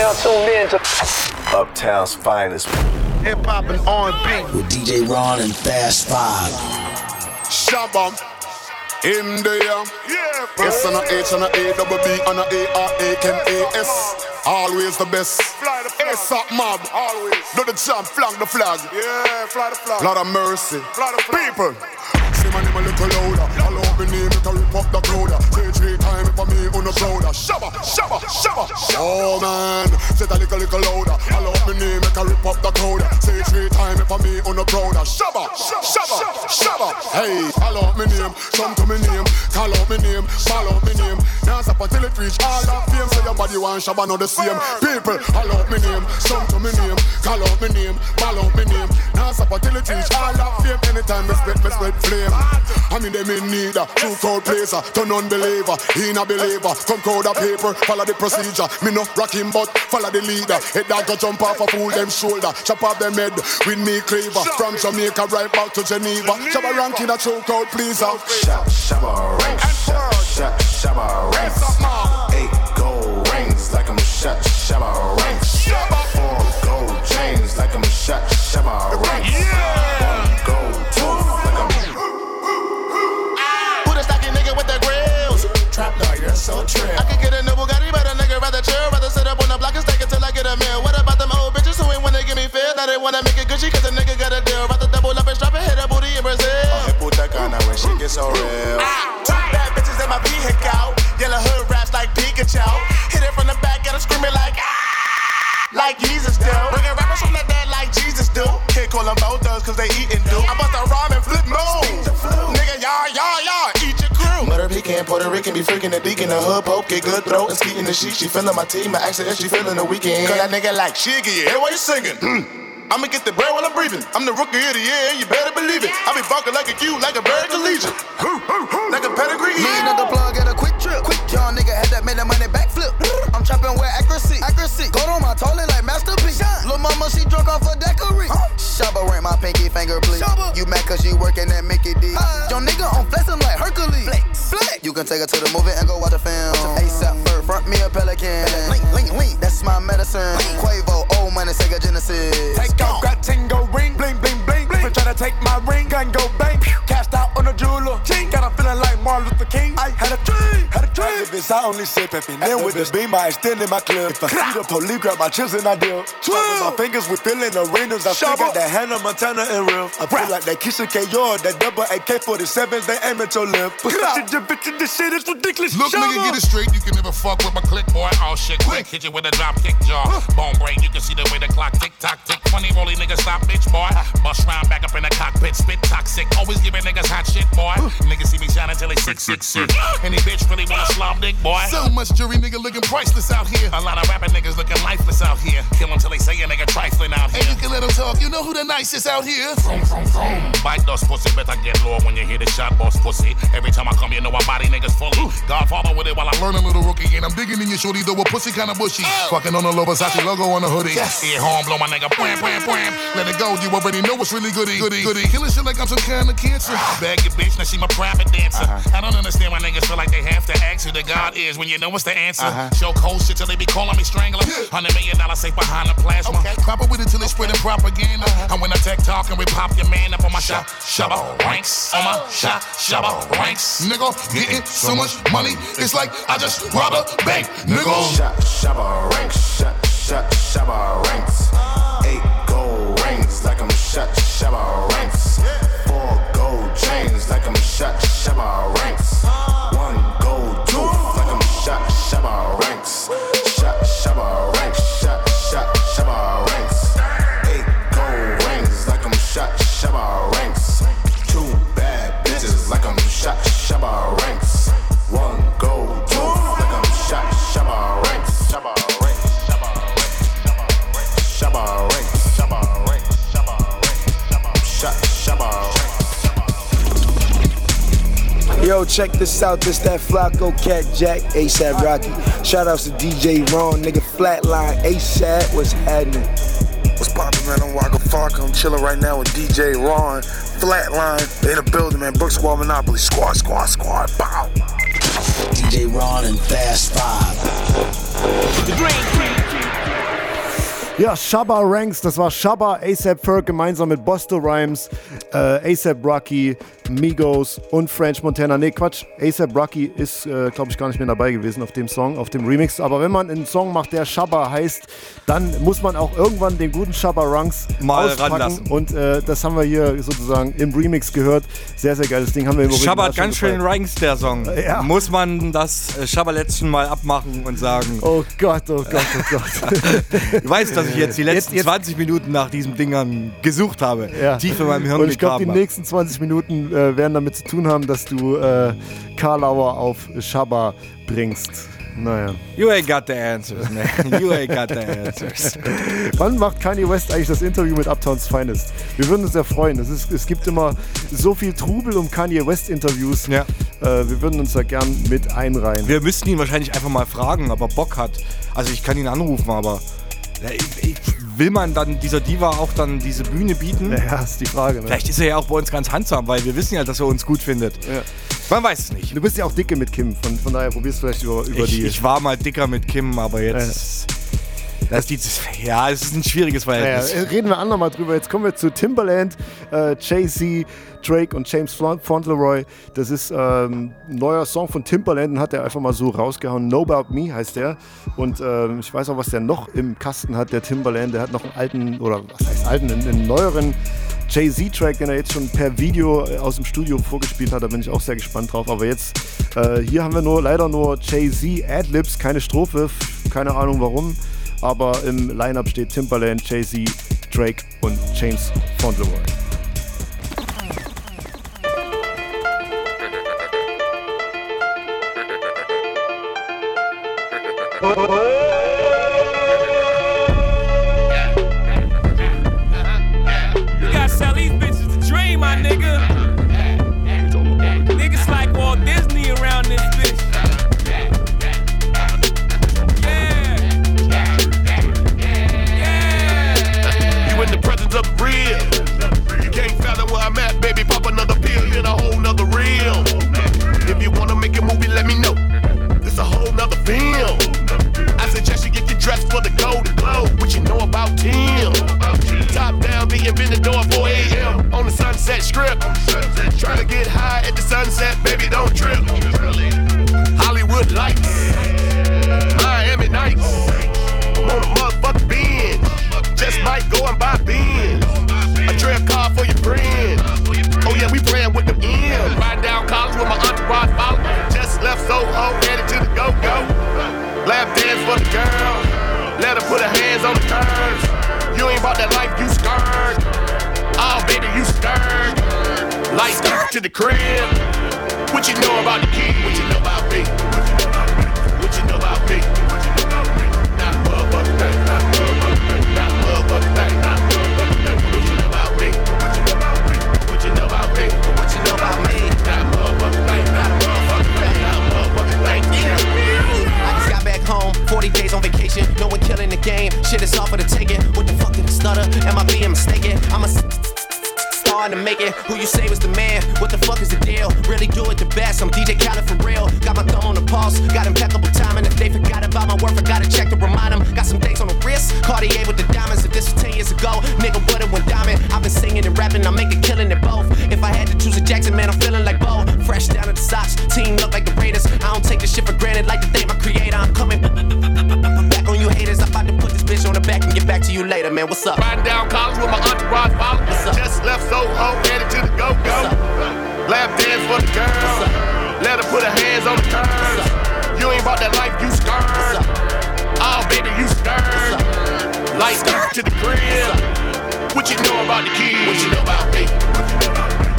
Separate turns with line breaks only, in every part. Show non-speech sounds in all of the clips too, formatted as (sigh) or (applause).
now tuned in to
Uptown's finest.
Hip hop and R&B.
With DJ Ron and Fast Five.
Shabba. In there. Yeah, S and a H and a A double B and a A R A N A S. Always the best.
Fly the flag.
S up mob.
Always.
Do the jump, flag the flag.
Yeah, fly the flag.
Lot of mercy.
Fly the flag.
People. Say my name a little louder. Hello, me name it a rip up the crowd. Say three times for me on the crowd. Shabba, shabba, shabba. Oh man, say that little little louder. Hello, me name it a rip up the crowd. Say three times for me on the crowd. Shabba, shabba, shabba. Hey, hello, me name. Come to me name. Call out me name. Follow me name. Dance up until it reach all that fame. Say your body want shabba not the same. People, hello, me name. Come to me name. Call out me name. Follow me name. Dance up until it reach all that fame. Anytime me spread, me spread flame. I mean them in need a true crowd placer, uh, turn unbeliever, in a believer. Come crowd a paper, follow the procedure. Me no rock him but follow the leader. Head dog go jump off a fool them shoulder, chop off them head with me cleaver. From Jamaica right back to Geneva. Shabba ranking a true crowd pleaser.
Shab, shabba shab, shabba ranks.
A nigga rather. Sit up on the block and stack it till I get a meal. What about them old bitches who ain't wanna give me feel? Now they wanna make it Gucci cause a nigga got a deal. Rather double up and strap and hit a booty in Brazil.
Hey, put that gun when she gets so real.
Two bad bitches in my vehicle. Yellow hood raps like Pikachu. Hit it from the back, get her screaming like ah. Like Jesus do. Bringing rappers from the dead like Jesus do. Can't call them both thugs cause they eatin' do. I bust a rhyme and flip mode.
Pecan, Puerto Rican, be freaking the deacon, the hood poke, get good throat, and skeeting the sheet. She feeling my team, her if she feeling the weekend.
Cause that nigga like Shiggy. Hey, why you singing? Hmm. I'ma get the bread while I'm breathing. I'm the rookie of the year, you better believe it. I be barking like a Q, like a bird collegiate. like a pedigree.
Lean at the plug at a quick trip. Quick young nigga had that made the money backflip. I'm trapping with accuracy. Accuracy. Gold on my toilet like masterpiece. Lil' mama, she drunk off a daiquiri. Shabba rank my pinky finger, please. You mad cause you working at Mickey D. Young nigga on flexing like Hercules. Flex. Flex. You can take her to the movie and go watch the film. ASAP Ferg, front me a pelican. Link, link, link. That's my medicine. Quavo, oh, old money, Sega Genesis.
Take off, got tingo ring, bling, bling, bling. For try to take my ring, gun go bang. Cast out on a jeweler. Got a feeling like Martin Luther King. I had a dream, had a dream.
Activists, I only say peppin'. Then with the beam, I extend in my clip. If I see the police, grab my chips and I deal. Twirl my fingers with filling arenas. I still got that Hannah Montana and real. I feel like that Keisha K. Yard, that double AK 47s, they aim at your lip. Classic bitch in this shit is ridiculous.
Look, nigga, get it straight. You can never fuck with my click, boy. Oh shit, quick. Hit you with a drop kick jaw. Bone brain, you can see the way the clock tick tock tick. Funny rolly nigga, stop, bitch, boy. Ah. Bust round back up in the cockpit, spit toxic. Always giving niggas hot shit, boy. Niggas see me shining till they sick, sick, sick. Any bitch really wanna slob dick, boy. So much jury nigga looking priceless out here. A lot of rapping niggas looking lifeless out here. Kill them till they say a nigga trifling out here. And you can let them talk. You know who the nicest out here? Vroom, vroom, vroom. Bite those pussy, better get low when you hear the shot, boss pussy. Every time I come, you know I body niggas fully. Godfather with it while I learn a little rookie. And I'm digging in your shorty, though a pussy kinda bushy. Oh. Fucking on the low Versace logo on the hoodie. Yes. Yeah, horn blow my nigga. Bwam, bwam, bwam. Let it go, you already know it's really goody, goody, goody. Killing shit like I'm some kind of cancer. Bag your bitch, now she my private dancer. Uh-huh. I don't understand why niggas feel like they have to ask who the God is when you know what's the answer. Uh-huh. Show cold shit till they be calling me strangler. Hundred million dollar safe behind the plasma. Pop it with it till it's spreading propaganda. Uh-huh. And when I tech talk and we pop your man up on my shop, shabba ranks. On my oh. shop, shabba ranks. Nigga, getting so much money, it's like I just robbed a bank. Nigga.
Shab, shabba ranks. Shab, shab, shabba ranks.
Check this out. This that Flacco Cat Jack, ASAP Rocky. Shout outs to DJ Ron, nigga Flatline, ASAP. What's happening?
What's poppin', man? I'm Waka Flocka. I'm chillin' right now with DJ Ron. Flatline, they in the building, man. Brick Squad Monopoly. Squad, squad, squad. Bow.
DJ Ron and Fast Five.
the dream. Ja, Shabba Ranks, das war Shabba, ASAP Ferg gemeinsam mit Busta Rhymes, äh, ASAP Rocky, Migos und French Montana. Nee, Quatsch, ASAP Rocky ist, äh, glaube ich, gar nicht mehr dabei gewesen auf dem Song, auf dem Remix. Aber wenn man einen Song macht, der Shabba heißt, dann muss man auch irgendwann den guten Shabba Ranks
Mal ranlassen.
Und äh, das haben wir hier sozusagen im Remix gehört. Sehr, sehr geiles Ding. Haben wir im
Shabba hat ganz schön. Ranks, der Song.
Ja.
Muss man das äh, Shabba-Letzten mal abmachen und sagen.
Oh Gott, oh Gott, oh Gott. (laughs)
Du weißt, dass ich jetzt die letzten
Jetzt- jetzt-
20 Minuten nach diesen Dingern gesucht habe.
Ja.
Tief in meinem Hirn
Und ich glaube, die nächsten 20 Minuten äh, werden damit zu tun haben, dass du äh, Karlauer auf Shabba bringst. Naja.
You ain't got the answers, man. You ain't got the answers. (laughs)
Wann macht Kanye West eigentlich das Interview mit Uptowns Finest? Wir würden uns sehr freuen. Es, ist, es gibt immer so viel Trubel um Kanye West Interviews.
Ja.
Äh, wir würden uns da gern mit einreihen.
Wir müssten ihn wahrscheinlich einfach mal fragen, ob er Bock hat. Also ich kann ihn anrufen, aber ja, ich, ich, will man dann dieser Diva auch dann diese Bühne bieten?
Ja, ist die Frage. Ne?
Vielleicht ist er ja auch bei uns ganz handsam, weil wir wissen ja, dass er uns gut findet.
Ja.
Man weiß es nicht.
Du bist ja auch dicke mit Kim, von, von daher probierst du vielleicht über, über
Ich,
die.
ich war mal dicker mit Kim, aber jetzt. Das ist die, ja, es ist ein schwieriges Verhältnis.
äh, reden wir andermal drüber. Jetzt kommen wir zu Timbaland, äh, Jay-Z, Drake und James Faunt- Fauntleroy. Das ist ähm, ein neuer Song von Timbaland, den hat er einfach mal so rausgehauen. Know About Me heißt der. Und ähm, ich weiß auch, was der noch im Kasten hat, der Timbaland. Der hat noch einen alten, oder was heißt alten, einen, einen neueren Jay-Z-Track, den er jetzt schon per Video äh, aus dem Studio vorgespielt hat. Da bin ich auch sehr gespannt drauf. Aber jetzt, äh, hier haben wir nur leider nur Jay-Z Adlibs, keine Strophe. Keine Ahnung warum. Aber im Lineup steht Timbaland, Jay-Z, Drake und James Fauntleroy.
Sunset, To the crib. What you know about the key? What you know about me? What you know about me? What you know about me? What you know about me? What you know about me? What you know about me? What you know about me? Not motherfucking thing. Not motherfucking thing. Not motherfucking thing.
I just got back home, 40 days on vacation. No one killing the game. Shit is all for the taking. What the fuck did I stutter? Am I being mistaken? I'm a s- to make it. Who you say was the man? What the fuck is the deal? Really do it the best. I'm DJ Khaled for real. Got my thumb on the pulse. Got impeccable timing. If they forgot about my worth, I gotta check to remind them. Got some dates on the wrist. Cartier with the diamonds. If this was 10 years ago, nigga would've went diamond. I've been singing and rapping. I'm making killing it both. If I had to choose a Jackson, man, I'm feeling like Bo. Fresh down at the socks. Team look like the Raiders. I don't take this shit for granted. Like to thank my creator. I'm coming (laughs) haters. I'm about to put this bitch on the back and get back to you later, man. What's up?
Riding down college with my entourage follow. Just left Soho, headed to the go-go. Lap dance for the girl. Let her put her hands on the curves. You ain't about that life, you scared. Oh, baby, you scared. Light skirt to the crib. What you know about the key? What you know about me? What you know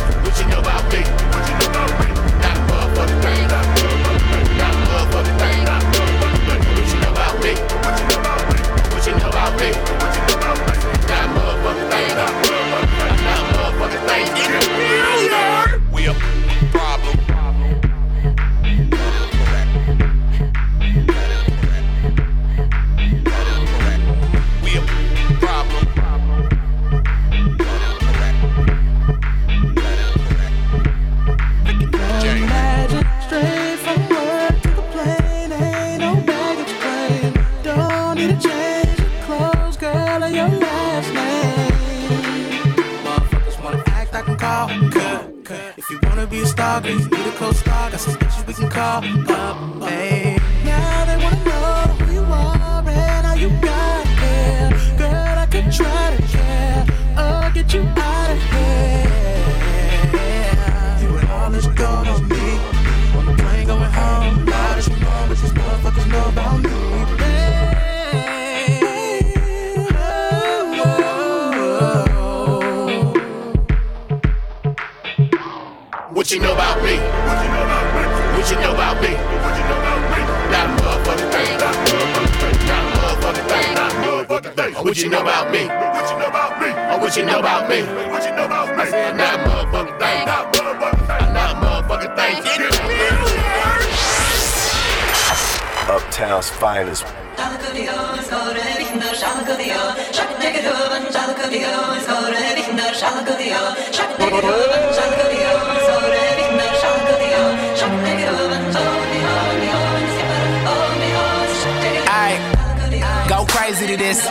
crazy to this.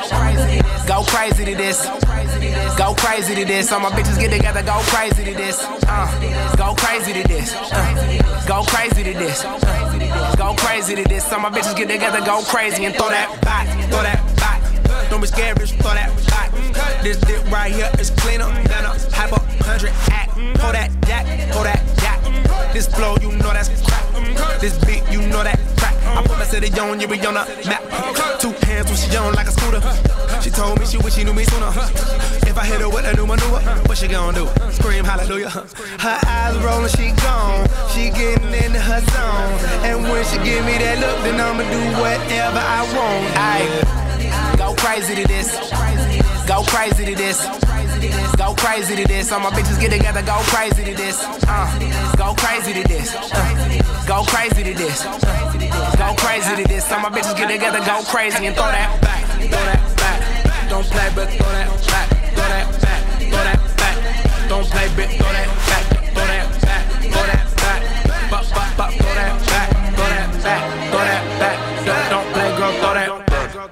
Go crazy to this. Go crazy to this. All my bitches get together, go crazy to this. Uh, go crazy to this. Uh, go crazy to this. Go crazy to this. All my bitches get together, go crazy and throw that back, throw that back. Don't be scared, bitch, throw that back. This dick right here is cleaner than a hyper hundred act. Hold that jack, hold that jack. This flow, you know that's crack. This beat, you know that I put my city on, you be on the map. Two hands when she on like a scooter. She told me she wish she knew me sooner. If I hit her with a new maneuver, what she gonna do? Scream hallelujah. Her eyes rolling, she gone. She getting into her zone. And when she give me that look, then I'ma do whatever I want. Aight, go crazy to this. Go crazy to this. Go crazy to this. All my bitches get together, go crazy to this. Uh, go crazy to this. Uh, go crazy to this. Uh, go crazy to this. All my bitches get together, go crazy and throw that back, throw that back. Don't play, but throw that back, throw that back, throw that back. Don't play, bitch, throw that back, throw that back, throw that back. Bop, bop, bop, throw that back, throw that back, throw that back. Don't- play, girl, throw that.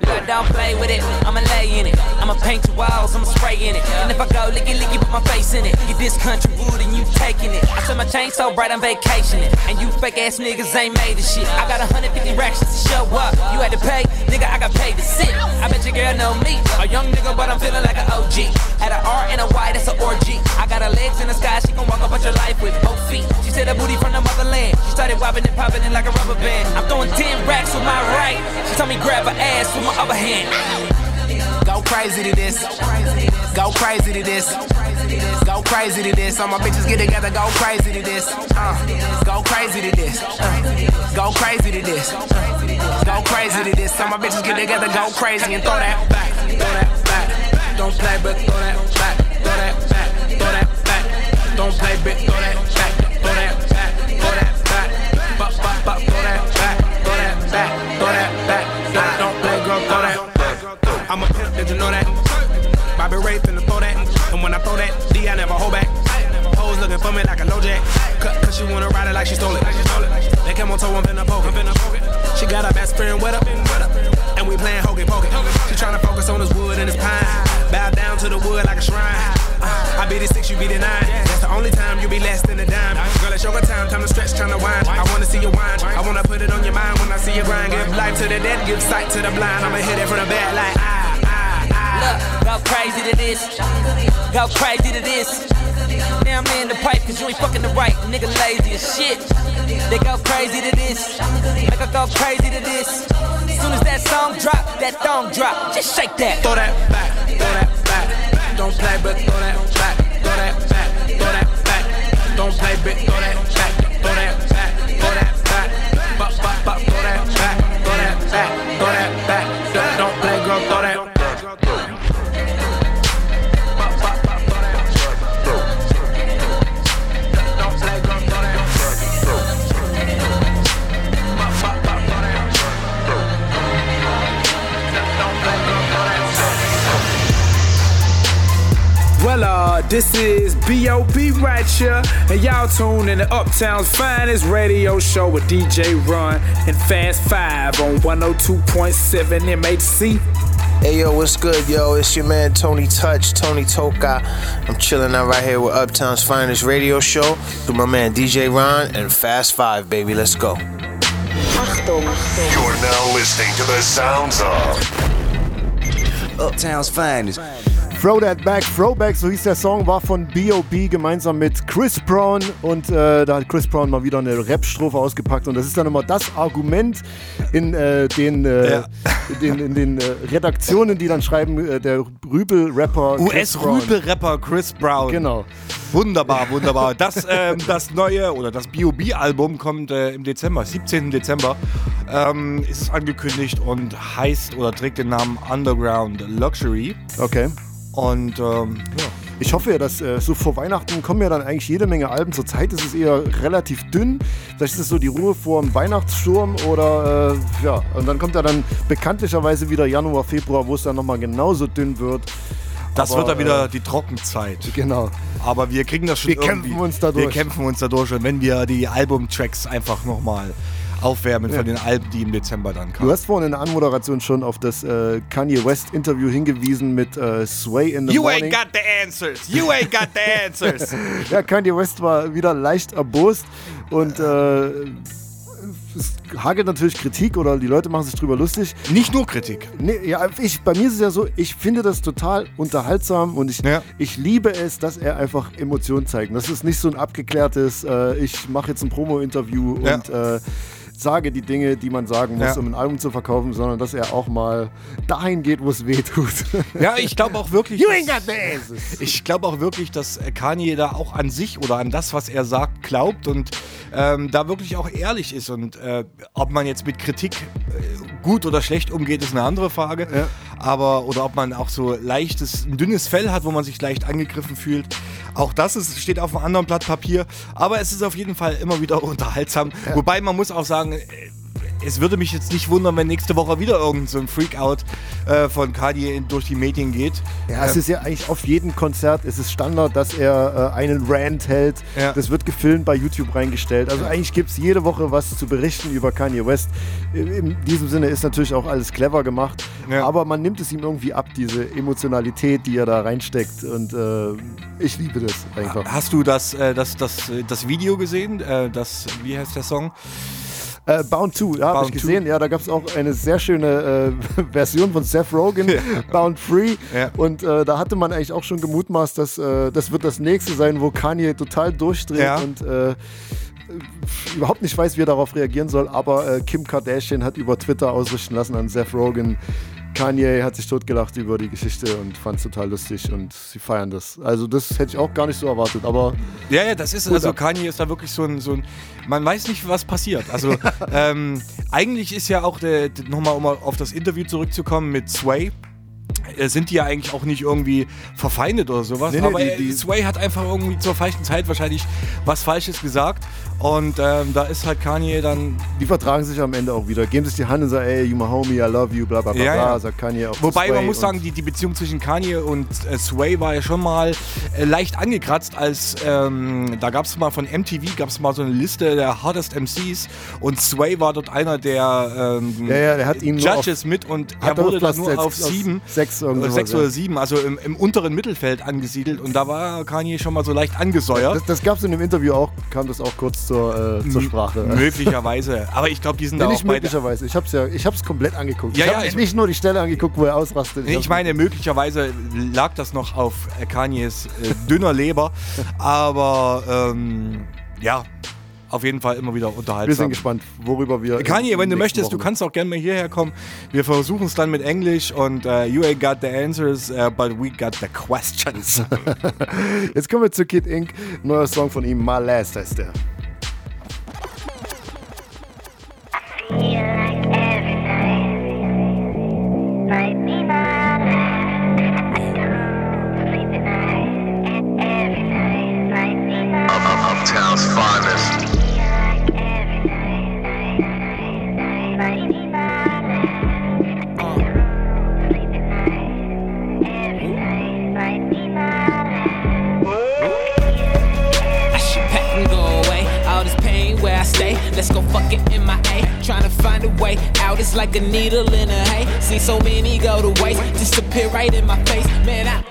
Look, don't play with it. I'ma lay in it. I'ma paint your walls. I'ma spray in it. And if I go licky licky, put my face in it. Get this country wood and you taking it. I said my chain so bright, I'm vacationing. And you fake ass niggas ain't made of shit. I got 150 racks just to show up. You had to pay, nigga. I got paid to sit. I bet your girl know me. A young nigga, but I'm feeling like an OG. Had an R and a Y, that's an orgy. I got her legs in the sky. She gon' walk up at your life with both feet. She said her booty from the motherland. She started wobbling and popping it like a rubber band. I'm throwing 10 racks with my right. She told me grab her ass with my other hand.
Go crazy to this. Go crazy to this. Go crazy to this. All my bitches get together, go crazy to this. Uh, go crazy to this. Uh, go crazy to this. Go crazy to this. All my bitches get together, go crazy and throw that back, throw that back. Don't play, but throw that back, throw that back, throw that back. Don't play, bitch, throw that did you know that? Bobby Ray finna throw that. And when I throw that, D, I never hold back. Hoes looking for me like a low jack. Cause she wanna ride it like she stole it. They came on toe, I'm finna poke it. She got her best friend with her. And we playing hokey pokey. She tryna focus on this wood and this pine. Bow down to the wood like a shrine. Uh, I be the six, you be the nine. That's the only time you be less than a dime. Girl, it's your time, time to stretch, time to wind. I wanna see you wind. I wanna put it on your mind when I see you grind. Give life to the dead, give sight to the blind. I'ma hit it from the back like ah.
Look, go crazy to this. Go crazy to this. Now I'm in the pipe cause you ain't fucking the right. Nigga lazy as shit. They go crazy to this. Make her go crazy to this. As soon as that song drop, that thong drop. Just shake that.
Throw that back, throw that back. Don't play, but throw that back, throw that back, throw that back. Don't play, bitch, throw that
this is B.O.B. right here, and y'all tune in to Uptown's finest radio show with DJ Ron and Fast 5 on 102.7 MHC.
Hey yo, what's good, yo? It's your man Tony Touch, Tony Toca. I'm chilling out right here with Uptown's finest radio show through my man DJ Ron and Fast Five, baby. Let's go.
You're now listening to the sounds of
Uptown's finest.
Throw That Back, Throwback, so hieß der Song, war von B.O.B. gemeinsam mit Chris Brown und äh, da hat Chris Brown mal wieder eine Rap-Strophe ausgepackt und das ist dann immer das Argument in äh, den, äh,
Ja. (laughs)
den, in den äh, Redaktionen, die dann schreiben, äh, der Rübel-Rapper.
US-Rüpel-Rapper Chris Brown.
Genau.
Wunderbar, wunderbar. Das, ähm, das neue oder das B.O.B.-Album kommt äh, im Dezember, 17. Dezember. Ähm, ist angekündigt und heißt oder trägt den Namen Underground Luxury.
Okay.
Und ähm, ja.
Ich hoffe ja, dass äh, so vor Weihnachten kommen ja dann eigentlich jede Menge Alben. Zurzeit ist es eher relativ dünn. Vielleicht ist es so die Ruhe vor dem Weihnachtssturm oder äh, ja. Und dann kommt ja dann bekanntlicherweise wieder Januar, Februar, wo es dann nochmal genauso dünn wird.
Das
Aber,
wird dann wieder
äh,
die Trockenzeit.
Genau.
Aber wir kriegen das schon
Wir
irgendwie.
kämpfen uns da
Wir kämpfen uns da durch. Und wenn wir die Albumtracks einfach nochmal aufwärmen
Ja.
von den Alben, die im Dezember dann
Du
kamen.
hast vorhin in der Anmoderation schon auf das äh, Kanye West Interview hingewiesen mit äh, Sway in the
You
Morning.
ain't got the answers. You ain't got the answers. (laughs)
ja, Kanye West war wieder leicht erbost und äh, es hagelt natürlich Kritik oder die Leute machen sich drüber lustig.
Nicht nur Kritik.
Nee, ja, ich, bei mir ist es ja so, ich finde das total unterhaltsam und ich, ich liebe es, dass er einfach Emotionen zeigt. Das ist nicht so ein abgeklärtes, äh, ich mache jetzt ein Promo-Interview
Ja.
und äh, sage die Dinge, die man sagen muss,
Ja.
um ein Album zu verkaufen, sondern dass er auch mal dahin geht, wo es weh tut. (laughs)
Ja, ich glaube auch wirklich.
You
dass-
ain't got answers.
Ich glaube auch wirklich, dass Kanye da auch an sich oder an das, was er sagt, glaubt und ähm, da wirklich auch ehrlich ist. Und äh, ob man jetzt mit Kritik äh, gut oder schlecht umgeht, ist eine andere Frage. Aber oder ob man auch so leichtes, ein dünnes Fell hat, wo man sich leicht angegriffen fühlt. Auch das ist, steht auf einem anderen Blatt Papier. Aber es ist auf jeden Fall immer wieder (laughs) unterhaltsam. Wobei man muss auch sagen, es würde mich jetzt nicht wundern, wenn nächste Woche wieder irgend so ein Freakout äh, von Kanye in, durch die Medien geht.
Ja, es
Ähm,
ist ja eigentlich auf jedem Konzert ist es Standard, dass er äh, einen Rant hält. Das wird gefilmt bei YouTube reingestellt. Also eigentlich gibt es jede Woche was zu berichten über Kanye West. In, diesem Sinne ist natürlich auch alles clever gemacht. Aber man nimmt es ihm irgendwie ab, diese Emotionalität, die er da reinsteckt. Und äh, ich liebe das einfach.
Hast du das, äh, das, das, äh, das Video gesehen? Äh, das, wie heißt der Song?
Äh, Bound 2, ja, habe ich gesehen. Ja, da gab es auch eine sehr schöne äh, (laughs) Version von Seth Rogen, (laughs) Bound Free.
Ja.
Und äh, da hatte man eigentlich auch schon gemutmaßt, dass äh, das wird das nächste sein, wo Kanye total durchdreht
Ja.
und äh, überhaupt nicht weiß, wie er darauf reagieren soll. Aber äh, Kim Kardashian hat über Twitter ausrichten lassen an Seth Rogen. Kanye hat sich totgelacht über die Geschichte und fand es total lustig und sie feiern das. Also das hätte ich auch gar nicht so erwartet, aber
Ja, ja, das ist, also
ab.
Kanye ist da wirklich so ein, so ein man weiß nicht, was passiert. Also (laughs) ähm, eigentlich ist ja auch, der, nochmal um auf das Interview zurückzukommen mit Sway, äh, sind die ja eigentlich auch nicht irgendwie verfeindet oder sowas.
Nee, nee,
aber
die- die-
Sway hat einfach irgendwie zur falschen Zeit wahrscheinlich was Falsches gesagt. Und ähm, da ist halt Kanye dann.
die vertragen sich am Ende auch wieder. Geben sich die Hand und sagen, ey, you my homie, I love you, bla bla bla,
Ja,
bla
ja.
sagt Kanye auch
Wobei man muss sagen, die, die Beziehung zwischen Kanye und äh, Sway war ja schon mal äh, leicht angekratzt, als ähm, da gab es mal von MTV gab es mal so eine Liste der hottest MCs und Sway war dort einer der ähm,
Ja, ja, der hat ihn
Judges
auf-
mit und er wurde dann nur auf sieben,
sechs irgend
äh, sechs oder sieben, also im, im unteren Mittelfeld angesiedelt und da war Kanye schon mal so leicht angesäuert.
Das, das gab es in dem Interview auch, kam das auch kurz zur, äh, zur Sprache. (laughs)
Möglicherweise. Aber ich glaube, die sind
Nee,
da
nicht
auch
möglicherweise. Ich habe es ja, ich hab's komplett angeguckt.
Ja,
ich
ja,
habe
ich-
nicht nur die Stelle angeguckt, wo er ausrastet.
Ich
hab's-
meine, möglicherweise lag das noch auf Kanyes äh, dünner Leber, aber ähm, ja, auf jeden Fall immer wieder unterhaltsam.
wir sind gespannt, worüber wir.
Kanye, wenn du möchtest, du
Wochen-
kannst auch gerne mal hierher kommen. Wir versuchen es dann mit Englisch und äh, you ain't got the answers, uh, but we got the questions. (laughs)
Jetzt kommen wir zu Kid Ink. Neuer Song von ihm, My Last heißt der.
Let's go fuck it in my A. Trying to find a way out It's like a needle in a hay. See so many go to waste, disappear right in my face. Man, I.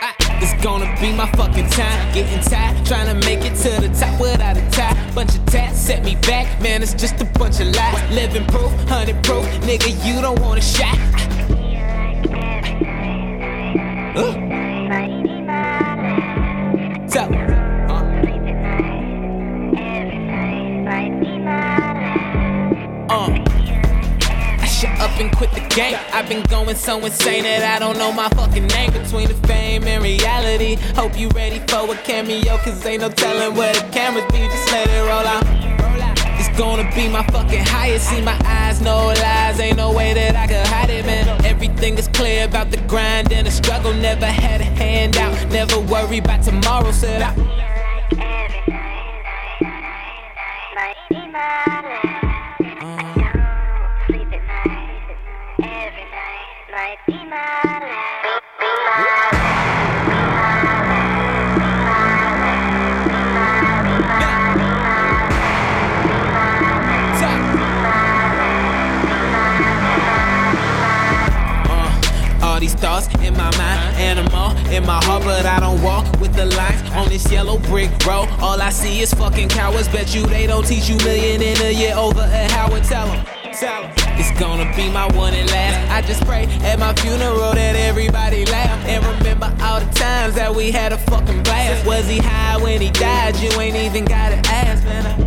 I- It's gonna be my fucking time. Getting tired, trying to make it to the top without a tie. Bunch of tats set me back, man. It's just a bunch of lies. Living proof, hundred proof, nigga. You don't want a shot. Uh. So, and quit the game. I've been going so insane that I don't know my fucking name between the fame and reality. Hope you ready for a cameo, cause ain't no telling where the cameras be. Just let it roll out. It's gonna be my fucking highest. See my eyes, no lies. Ain't no way that I could hide it, man. Everything is clear about the grind and the struggle. Never had a handout. Never worry about tomorrow. Said I. in my heart, but I don't walk with the lines on this yellow brick road. All I see is fucking cowards. Bet you they don't teach you million in a year over at Howard. Tell 'em, tell 'em. It's gonna be my one and last. I just pray at my funeral that everybody laugh and remember all the times that we had a fucking blast. Was he high when he died? You ain't even gotta ask, man.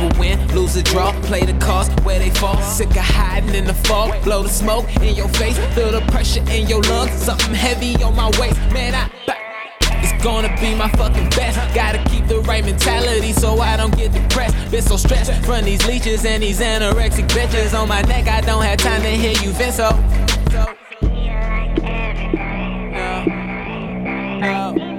Could win, lose a draw, play the cards where they fall. Sick of hiding in the fog, blow the smoke in your face, feel the pressure in your lungs. Something heavy on my waist, man. I. It's gonna be my fucking best. Gotta keep the right mentality so I don't get depressed. Been so stressed from these leeches and these anorexic bitches on my neck. I don't have time to hear you vent so. so- No. No.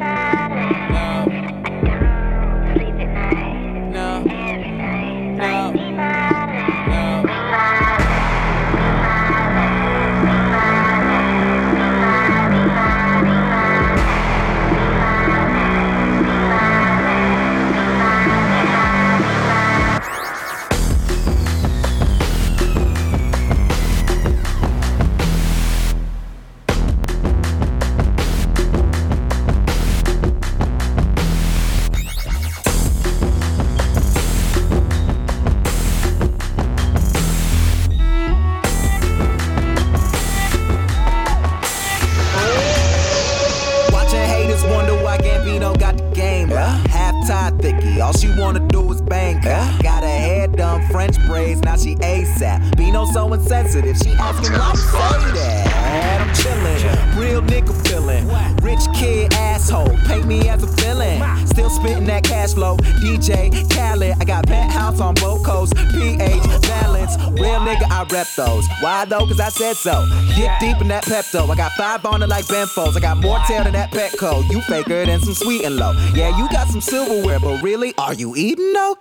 So. Get deep in that Pepto. I got five on it like Benfos. I got more tail than that Petco. You faker than some sweet and low. Yeah, you got some silverware, but really, are you eating though?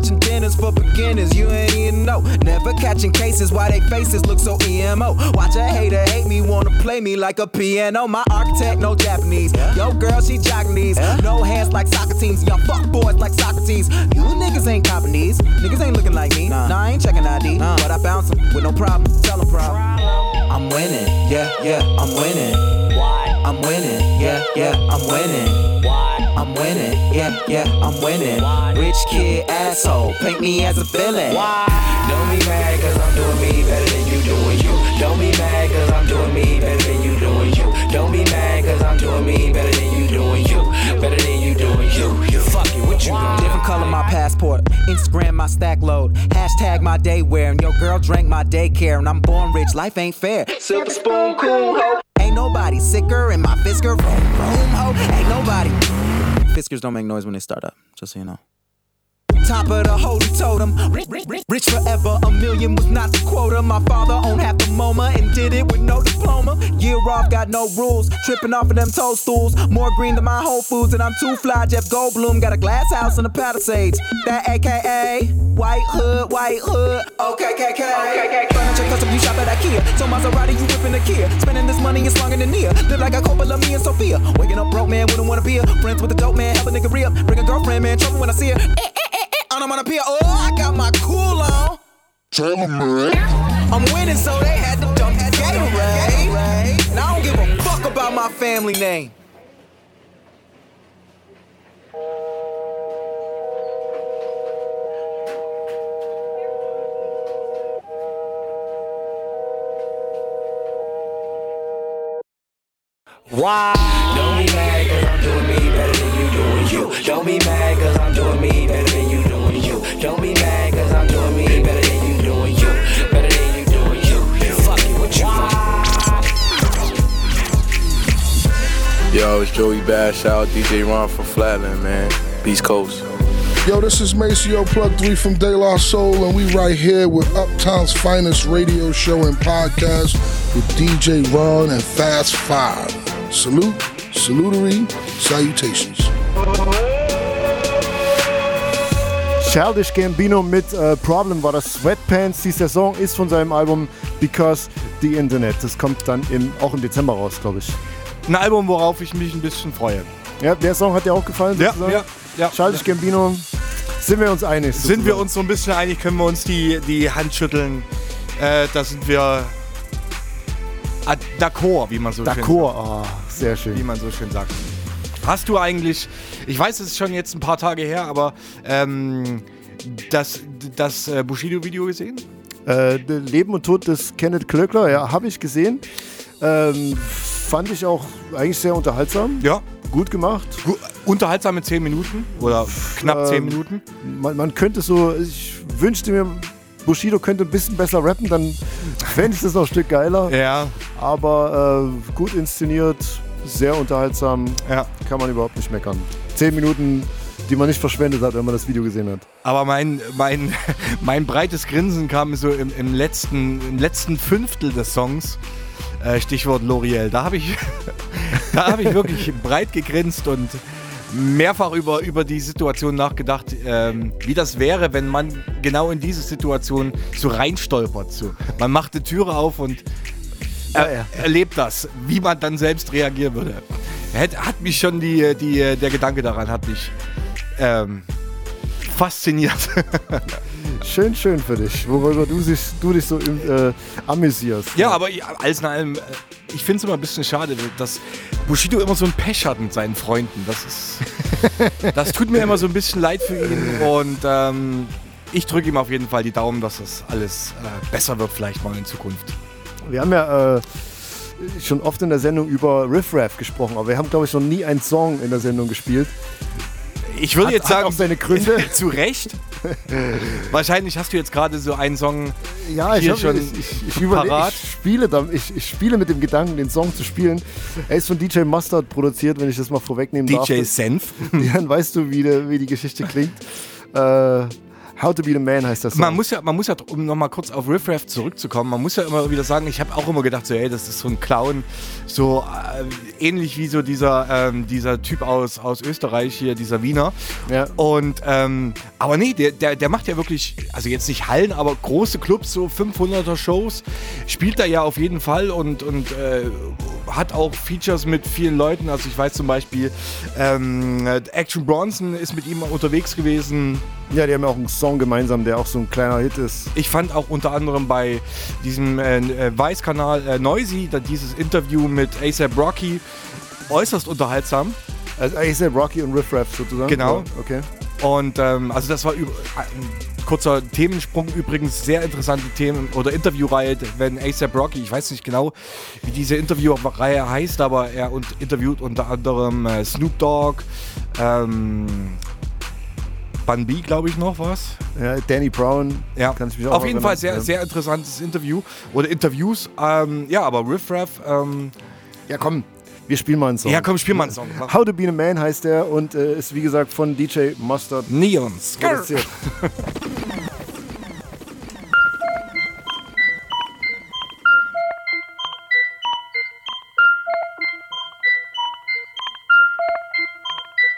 Lunch, and dinners for beginners. You ain't even know. Never catching cases why they faces look so emo. Watch a hater hate me, wanna play me like a piano. My architect, no Japanese. Yo, girl, she Japanese. No hands like soccer teams. Young fuck boys like Socrates. You niggas ain't copping these. Niggas ain't looking like me. Nah, I ain't checking ID. But I bounce 'em with no problem. Tell 'em problem. I'm winning. Yeah, yeah, I'm winning. Why? I'm winning. Yeah, yeah, I'm winning. Why? I'm winning. Yeah, yeah, I'm winning. Rich kid asshole. Paint me as a villain. Why?
Don't be mad cause I'm doing me better than you doing you. Don't be mad cause I'm doing me better than you doing you. Don't be mad cause I'm doing me better than you doing you. Better than you doing you. You fuck it, what you gonna do?
Different color my passport. Instagram my stack load. Hashtag my day wear. And your girl drank my daycare. And I'm born rich. Life ain't fair. Silver spoon cool hoe. Ain't nobody sicker in my Fisker room, room ho. Ain't nobody. Fiskers don't make noise when they start up. Just so you know. Top of the holy totem. Rich, forever, a million was not the quota. My father owned half the MoMA and did it with no diploma. Year off, got no rules. Tripping off of them toadstools. More green than my Whole Foods, and I'm too fly. Jeff Goldblum got a glass house in the Palisades. That AKA White Hood, White Hood. Okay, KK. Furniture custom, you shop at IKEA. So Maserati, you whipping the Kia. Spending this money is longer than near. Live like a of me and Sophia. Waking up broke, man, wouldn't wanna be a friends with a dope man. Help a nigga re. Bring a girlfriend, man. Trouble when I see her. Eh, eh. I'm on a pier. Oh, I got my cool on.
Tell 'em, man.
I'm winning, so they had to dump that Gatorade. And I don't give a fuck about my family name.
Why? Don't be mad cause I'm doing me better than you doing you. Don't be mad cause I'm doing me better
Yo, it's Joey Badass out, DJ Ron from Flatland, man. Beast Coast.
Yo, this is Maseo Plug 3 from De La Soul, and we right here with Uptown's finest radio show and podcast with DJ Ron and Fast Five. Salute, salutary, salutations.
Childish Gambino mit äh, Problem war das Sweatpants. Die Saison ist von seinem Album Because the Internet. Das kommt dann im, auch im Dezember raus, glaube ich.
Ein Album, worauf ich mich ein bisschen freue.
Ja, der Song hat dir auch gefallen?
Ja,
sozusagen?
ja, ja.
Childish Gambino, sind wir uns einig?
Sind wir uns so ein bisschen einig, können wir uns die, die Hand schütteln. Äh, da sind wir ah, d'accord, wie man so schön
D'accord,
sagt.
oh, sehr schön.
Wie man so schön sagt. Hast du eigentlich, ich weiß, es ist schon jetzt ein paar Tage her, aber ähm, das, das äh, Bushido-Video gesehen?
Äh, Leben und Tod des Kenneth Klöckler, ja, habe ich gesehen. Ähm, fand ich auch eigentlich sehr unterhaltsam.
Ja.
Gut gemacht.
Gu unterhaltsame 10 Minuten oder knapp 10
Ähm,
Minuten.
Man, man könnte so, ich wünschte mir, Bushido könnte ein bisschen besser rappen, dann fände ich das noch ein Stück geiler.
Ja.
Aber äh, gut inszeniert, sehr unterhaltsam,
ja.
kann man überhaupt nicht meckern. Zehn Minuten, die man nicht verschwendet hat, wenn man das Video gesehen hat.
Aber mein, mein, (laughs) mein breites Grinsen kam so im, im, letzten, im letzten Fünftel des Songs. Äh, Stichwort L'Oreal. Da habe ich, (laughs) da hab ich wirklich breit gegrinst und mehrfach über, über die Situation nachgedacht, ähm, wie das wäre, wenn man genau in diese Situation so reinstolpert. So. Man macht die Türe auf und er, erlebt das, wie man dann selbst reagieren würde. Hat, hat mich schon die, die, der Gedanke daran hat mich ähm, fasziniert. (laughs)
Schön, schön für dich, worüber du, sich, du dich so äh, amüsierst.
Ja, aber ich- alles in allem, äh, ich finde es immer ein bisschen schade, dass Bushido immer so ein Pech hat mit seinen Freunden. Das ist. (laughs) das tut mir immer so ein bisschen leid für ihn und ähm, ich drücke ihm auf jeden Fall die Daumen, dass das alles äh, besser wird, vielleicht mal in Zukunft.
Wir haben ja äh, schon oft in der Sendung über Riff Raff gesprochen, aber wir haben, glaube ich, noch nie einen Song in der Sendung gespielt.
Ich würde
Hat-
jetzt sagen,
seine Gründe. (laughs)
zu Recht. (laughs) Wahrscheinlich hast du jetzt gerade so einen Song
Ja, ich,
hier
hab,
schon
ich, ich, ich,
parat.
ich, spiele da, ich, ich spiele mit dem Gedanken, den Song zu spielen. Er ist von DJ Mustard produziert, wenn ich das mal vorwegnehmen darf.
DJ Senf. (laughs)
Dann weißt du, wie, der, wie die Geschichte klingt. (laughs) Äh, How to be the Man heißt das Song.
Man muss ja, man muss ja, um nochmal kurz auf Riff Raff zurückzukommen, man muss ja immer wieder sagen, ich habe auch immer gedacht, so, ey, das ist so ein Clown, so äh, ähnlich wie so dieser, ähm, dieser Typ aus, aus Österreich hier, dieser Wiener.
Ja.
Und, ähm, aber nee, der, der, der macht ja wirklich, also jetzt nicht Hallen, aber große Clubs, so 500er Shows, spielt da ja auf jeden Fall und, und äh, hat auch Features mit vielen Leuten. Also ich weiß zum Beispiel, ähm, Action Bronson ist mit ihm unterwegs gewesen.
Ja, die haben ja auch einen Song gemeinsam, der auch so ein kleiner Hit ist.
Ich fand auch unter anderem bei diesem äh, äh, Weiß-Kanal äh, Noisy, dieses Interview mit ASAP Rocky äußerst unterhaltsam.
Also ASAP Rocky und Riff Raff sozusagen?
Genau.
Okay.
Und ähm, also das war ein kurzer Themensprung übrigens, sehr interessante Themen oder Interviewreihe, wenn ASAP Rocky, ich weiß nicht genau, wie diese Interviewreihe heißt, aber er und, interviewt unter anderem äh, Snoop Dogg, ähm, Bun B, glaube ich, noch was.
Ja, Danny Brown.
Ja,
kann ich mich auch
auf jeden
erinnern.
Fall sehr,
Ja.
sehr interessantes Interview oder Interviews. Ähm, ja, aber Riff Raff, ähm,
ja komm, Wir spielen mal einen Song.
Ja, komm, spiel mal einen Song.
How to Be a Man heißt der und äh, ist wie gesagt von DJ Mustard
Neons.
produziert.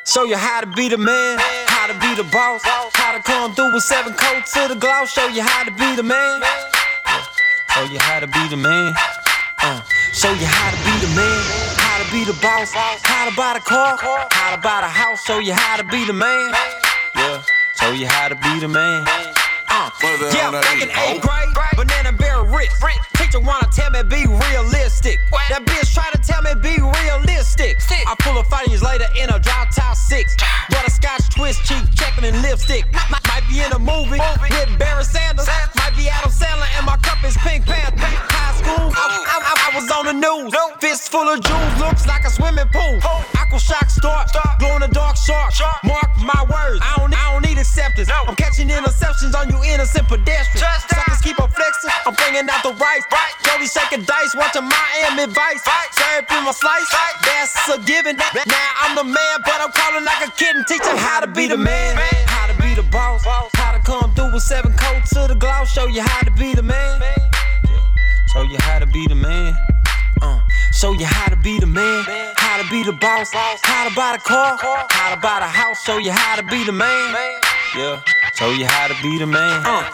Show you how to be the man, be the boss, how to come through with seven coats to the gloss. Show you how to be the man. Show you how to be the man. Uh, show you how to be the man, how to be the boss, how to buy the car, how to buy the house. Show you how to be the man. Yeah, show you how to be the man. Uh, yeah, back in eighth grade, bear rich. Teacher wanna tell me be realistic. That bitch try to tell me be realistic. I pull her five years later in a drop top six. But a scotch twist, cheek checking and lipstick. Might, be in a movie with Barry Sanders. Might be Adam Sandler and my cup is Pink Panther. High school, I, I, I, I was on the news. Fist full of jewels, looks like a swimming pool. Aqua shock start, glow in the dark shark. Mark my words, I don't, on you innocent pedestrians. Suckers keep on flexing, I'm bringing out the rice. Jody shaking dice, watching Miami Vice. Serve in my slice, that's a given. Now I'm the man, but I'm calling like a kid and teaching how to be the man, how to be the boss, how to come through with seven coats to the gloss. Show you how to be the man. Show you how to be the man. Show you how to be the man, how to be the boss, how to buy the car, how to buy the house. Show you how to be the man. Yeah, show you how to be the man. Uh,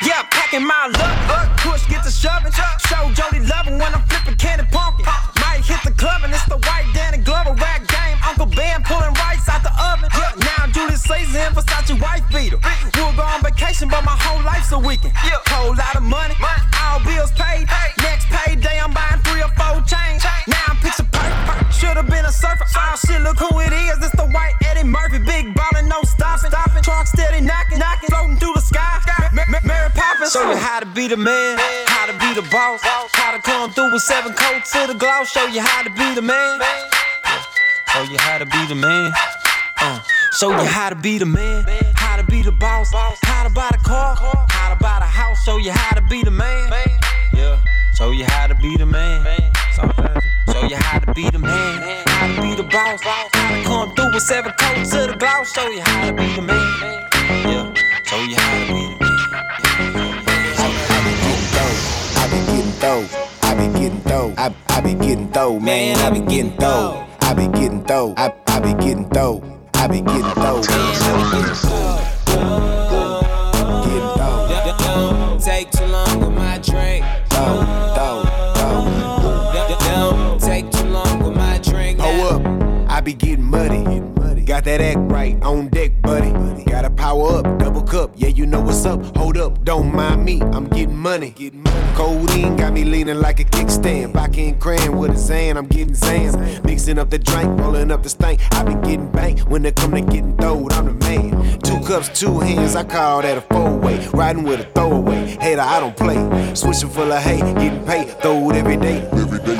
yeah, packing my luck. Push, get to shoving. Show Jody loving when I'm flipping candy pumpkin. Hit the club and it's the white Danny Glover rap game. Uncle Ben pulling rice out the oven. Yeah, now Julius Caesar and Versace wife beater. We'll go on vacation, but my whole life's a weekend. Whole lot of money, all bills paid. Next payday, I'm buying three or four chains. Now I'm picture perfect. Should've been a surfer. Oh shit, look who it is. It's the white Eddie Murphy. Big ballin', no stopping. stopping. Truck steady knocking, knocking. Floating through the sky. Show you how to be the man, how to be the boss, how to come through with seven coats to the gloss. Show you how to be the man. Show you how to be the man. Uh, show you how to be the man, how to be the boss, how to buy the car, how to buy the house. Show you how to be the man. Yeah, show you how to be the man. Show you how to be the man, how to be the boss, how to come through with seven coats to the gloss. Show you how to be the man. Yeah, show you how to be
I be getting dough. I be getting dough. I, I be getting dough, man. I be getting dough. I be getting dough. I, I be getting dough. I be getting dough. Getting dough.
Take too long with my drink.
Dough, dough, dough.
Don't take too long with my drink.
Hold up, I be getting muddy. Got that act right on deck, buddy. Gotta power up, double cup. Yeah, you know what's up. Hold up, don't mind me. I'm getting money. Codeine got me leaning like a kickstand. Vodka and cran with a Zan. I'm getting Zans. Mixing up the drink, rolling up the stank. I been getting banked when it come to getting throwed. I'm the man. Two cups, two hands. I call that a four way. Riding with a throwaway. Hater, I don't play. Switching full of hay, getting paid. Throw it every day.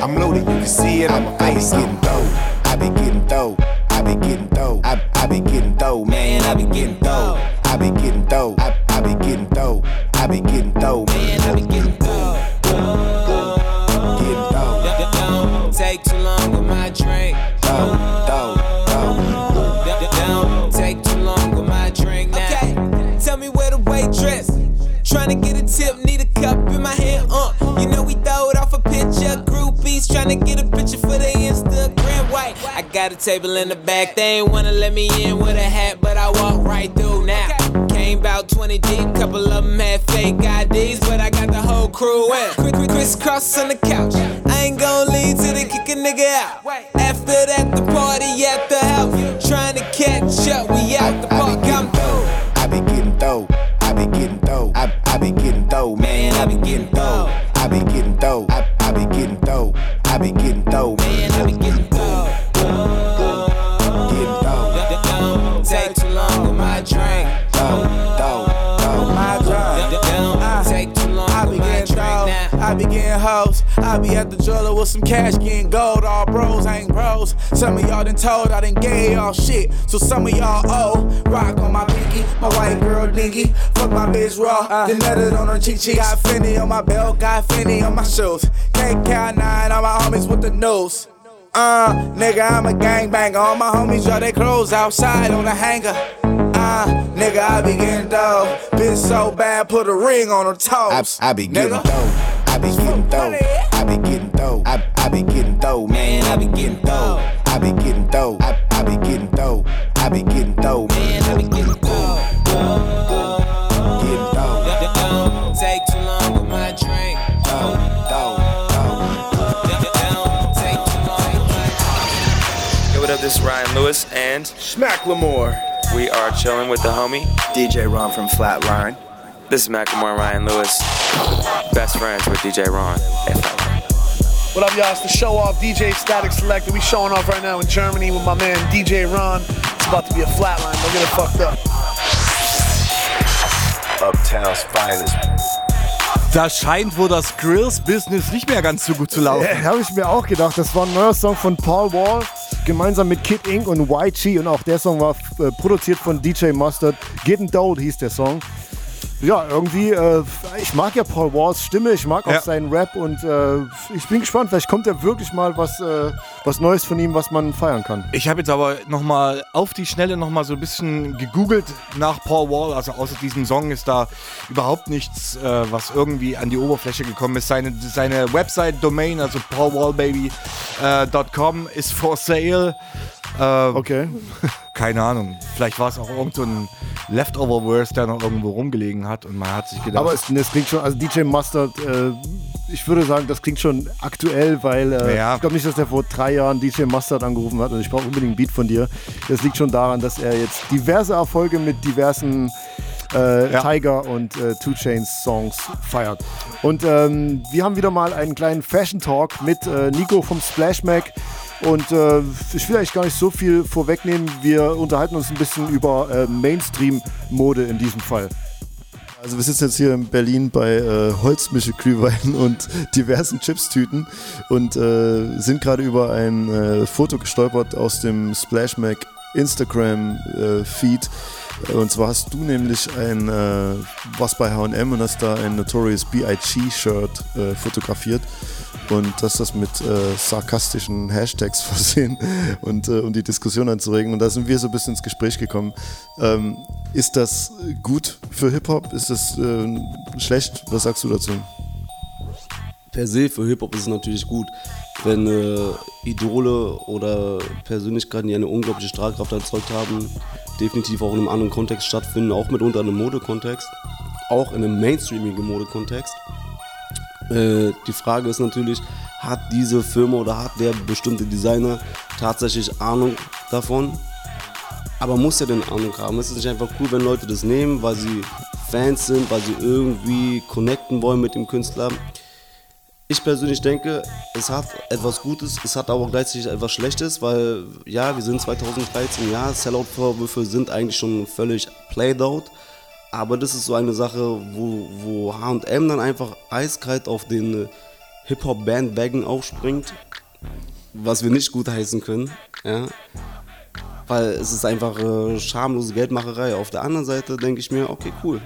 I'm loaded, you can see it my face. Getting dough. I be getting dough. I be getting dough. I, I be getting dough, man. I be getting dough. I be getting dough. I, I be getting dough. I be getting dough, man. I be getting dough. Getting dough.
Take too long with my drink.
Dough, dough, dough.
Don't take too long with my drink now. Okay, tell me where the waitress. Trying to get a tip, need a cup in my hand. Uh, you know we throw it off a picture. Groupies trying to get a picture for their Instagram. White, I got a table in the back. They ain't wanna let me in with a hat, but I walk right through now. Came about 20 deep, couple of them had fake IDs, but I got the whole crew in. Quick, quick, crisscross on the couch. I ain't gon' leave till they kick a nigga out. After that, the party at the house. Trying to catch up, we out the park. I'm through.
I be getting dough. I be getting dough. I, I be getting dough, man. I be getting dough. I be getting dough. I, I be getting dough. I be getting dough, man.
The jeweler with some cash getting gold. All bros ain't bros. Some of y'all done told I done gave y'all shit. So some of y'all owe. Rock on my pinky, my white girl dinky. Fuck my bitch raw. then let it on her cheek cheek. Got Fendi on my belt, got Fendi on my shoes. K9 on my homies with the nose. Uh, nigga, I'm a gangbanger. All my homies draw their clothes outside on the hanger. Uh, nigga, I be getting dough. Been so bad, put a ring on her toes.
I, I be getting dough. I be getting dough. I be getting. I, I be getting dough, man. I be getting dough. I be getting dough. I, I be getting dough. I be getting dough, man. I be getting dough. Getting dough.
Take too long with my drink.
Dough, dough,
Take too long.
What up? This is Ryan Lewis and
Macklemore.
We are chilling with the homie
DJ Ron from Flatline.
This is Macklemore and Ryan Lewis, best friends with DJ Ron.
What up, y'all? It's the show off DJ Static Selector. We showing off right now in Germany with my man DJ Ron. It's about to be a flatline. Don't get it fucked up.
Uptown's finest.
Da scheint wohl das Grills-Business nicht mehr ganz so gut zu laufen.
Ja, habe ich mir auch gedacht. Das war ein neuer Song von Paul Wall, gemeinsam mit Kid Ink und YG. Und auch der Song war äh, produziert von DJ Mustard. Getting Dold hieß der Song. Ja, irgendwie, äh, ich mag ja Paul Walls Stimme, ich mag auch
Ja.
seinen Rap und äh, ich bin gespannt, vielleicht kommt ja wirklich mal was, äh, was Neues von ihm, was man feiern kann.
Ich habe jetzt aber nochmal auf die Schnelle nochmal so ein bisschen gegoogelt nach Paul Wall. Also außer diesem Song ist da überhaupt nichts, äh, was irgendwie an die Oberfläche gekommen ist. Seine, seine Website-Domain, also paulwallbaby.com, ist for sale.
okay. (laughs)
Keine Ahnung. Vielleicht war es auch irgend so ein Leftover-Verse, der noch irgendwo rumgelegen hat und man hat sich gedacht.
Aber es, das klingt schon, also DJ Mustard, äh, ich würde sagen, das klingt schon aktuell, weil äh,
Ja.
ich glaube nicht, dass der vor drei Jahren DJ Mustard angerufen hat und ich brauche unbedingt ein Beat von dir. Das liegt schon daran, dass er jetzt diverse Erfolge mit diversen äh, Tiger und äh, Two Chains Songs feiert. Und ähm, wir haben wieder mal einen kleinen Fashion Talk mit äh, Nico vom Splash Mac. Und äh, ich will eigentlich gar nicht so viel vorwegnehmen. Wir unterhalten uns ein bisschen über äh, Mainstream-Mode in diesem Fall. Also wir sitzen jetzt hier in Berlin bei äh, Holzmische-Glühwein (laughs) und diversen Chipstüten und äh, sind gerade über ein äh, Foto gestolpert aus dem Splash Mac Instagram äh, Feed. Und zwar hast du nämlich ein, äh, was bei H&M und hast da ein Notorious B.I.G. Shirt äh, fotografiert und hast das mit äh, sarkastischen Hashtags (laughs) versehen und äh, um die Diskussion anzuregen. Und da sind wir so ein bisschen ins Gespräch gekommen. Ähm, ist das gut für Hip-Hop? Ist das äh, schlecht? Was sagst du dazu?
per se für Hip-Hop ist es natürlich gut, wenn äh, Idole oder Persönlichkeiten, die eine unglaubliche Strahlkraft erzeugt haben, definitiv auch in einem anderen Kontext stattfinden, auch mitunter in einem Modekontext, auch in einem mainstreamigen Modekontext. Äh, die Frage ist natürlich, hat diese Firma oder hat der bestimmte Designer tatsächlich Ahnung davon? Aber muss er denn Ahnung haben? Es ist nicht einfach cool, wenn Leute das nehmen, weil sie Fans sind, weil sie irgendwie connecten wollen mit dem Künstler. Ich persönlich denke, es hat etwas Gutes, es hat aber auch gleichzeitig etwas Schlechtes, weil ja, wir sind 2013, ja, Sellout-Vorwürfe sind eigentlich schon völlig played out. Aber das ist so eine Sache, wo, wo HM dann einfach eiskalt auf den äh, Hip-Hop-Bandwagon aufspringt, was wir nicht gut heißen können. Ja. Weil es ist einfach äh, schamlose Geldmacherei. Auf der anderen Seite denke ich mir, okay, cool.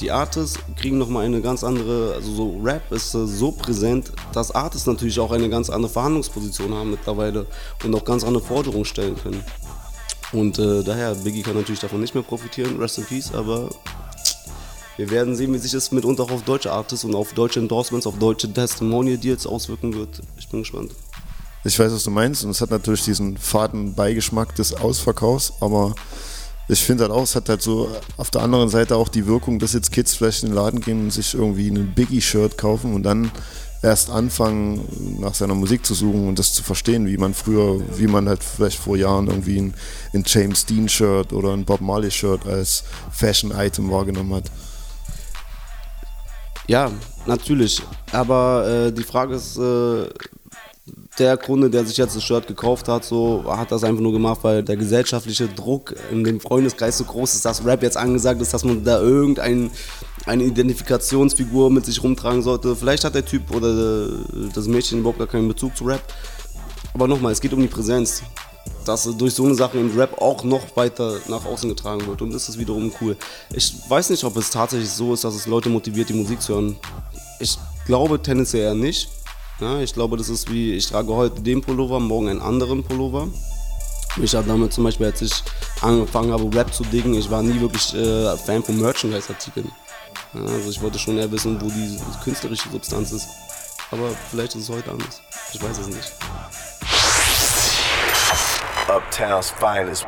Die Artists kriegen nochmal eine ganz andere, also so Rap ist äh, so präsent, dass Artists natürlich auch eine ganz andere Verhandlungsposition haben mittlerweile und auch ganz andere Forderungen stellen können. Und äh, daher, Biggie kann natürlich davon nicht mehr profitieren, rest in peace, aber wir werden sehen, wie sich das mitunter auch auf deutsche Artists und auf deutsche Endorsements, auf deutsche Testimonial Deals auswirken wird. Ich bin gespannt.
Ich weiß, was du meinst und es hat natürlich diesen faden Beigeschmack des Ausverkaufs, aber ich finde halt auch, es hat halt so auf der anderen Seite auch die Wirkung, dass jetzt Kids vielleicht in den Laden gehen und sich irgendwie ein Biggie-Shirt kaufen und dann erst anfangen, nach seiner Musik zu suchen und das zu verstehen, wie man früher, wie man halt vielleicht vor Jahren irgendwie ein, ein James Dean-Shirt oder ein Bob Marley-Shirt als Fashion-Item wahrgenommen hat.
Ja, natürlich. Aber äh, die Frage ist, äh, der Kunde, der sich jetzt das Shirt gekauft hat, so hat das einfach nur gemacht, weil der gesellschaftliche Druck in dem Freundeskreis so groß ist, dass Rap jetzt angesagt ist, dass man da irgendeine eine Identifikationsfigur mit sich rumtragen sollte. Vielleicht hat der Typ oder das Mädchen überhaupt gar keinen Bezug zu Rap. Aber nochmal, es geht um die Präsenz. Dass durch so eine Sache im Rap auch noch weiter nach außen getragen wird. Und das ist wiederum cool. Ich weiß nicht, ob es tatsächlich so ist, dass es Leute motiviert, die Musik zu hören. Ich glaube tendenziell eher nicht. Ja, ich glaube, das ist wie, ich trage heute den Pullover, morgen einen anderen Pullover. Ich habe damit zum Beispiel, als ich angefangen habe, Rap zu diggen, ich war nie wirklich äh, Fan von Merchandise-Artikeln. Ja, also ich wollte schon eher wissen, wo die künstlerische Substanz ist. Aber vielleicht ist es heute anders. Ich weiß es nicht.
Uptown's finest.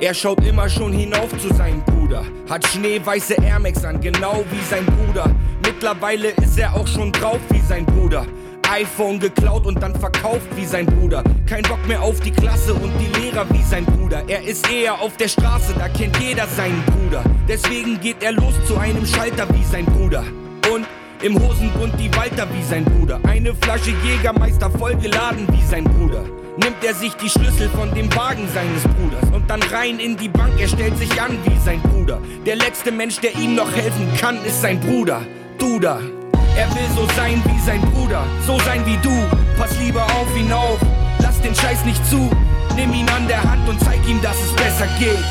Er schaut immer schon hinauf zu seinem Bruder. Hat schneeweiße Air Max an, genau wie sein Bruder. Mittlerweile ist er auch schon drauf wie sein Bruder. iPhone geklaut und dann verkauft wie sein Bruder. Kein Bock mehr auf die Klasse und die Lehrer wie sein Bruder. Er ist eher auf der Straße, da kennt jeder seinen Bruder. Deswegen geht er los zu einem Schalter wie sein Bruder. Und im Hosenbund die Walter wie sein Bruder. Eine Flasche Jägermeister vollgeladen wie sein Bruder. Nimmt er sich die Schlüssel von dem Wagen seines Bruders und dann rein in die Bank. Er stellt sich an wie sein Bruder. Der letzte Mensch, der ihm noch helfen kann, ist sein Bruder. Du da. Er will so sein wie sein Bruder, so sein wie du. Pass lieber auf ihn auf, lass den Scheiß nicht zu. Nimm ihn an der Hand und zeig ihm, dass es besser geht.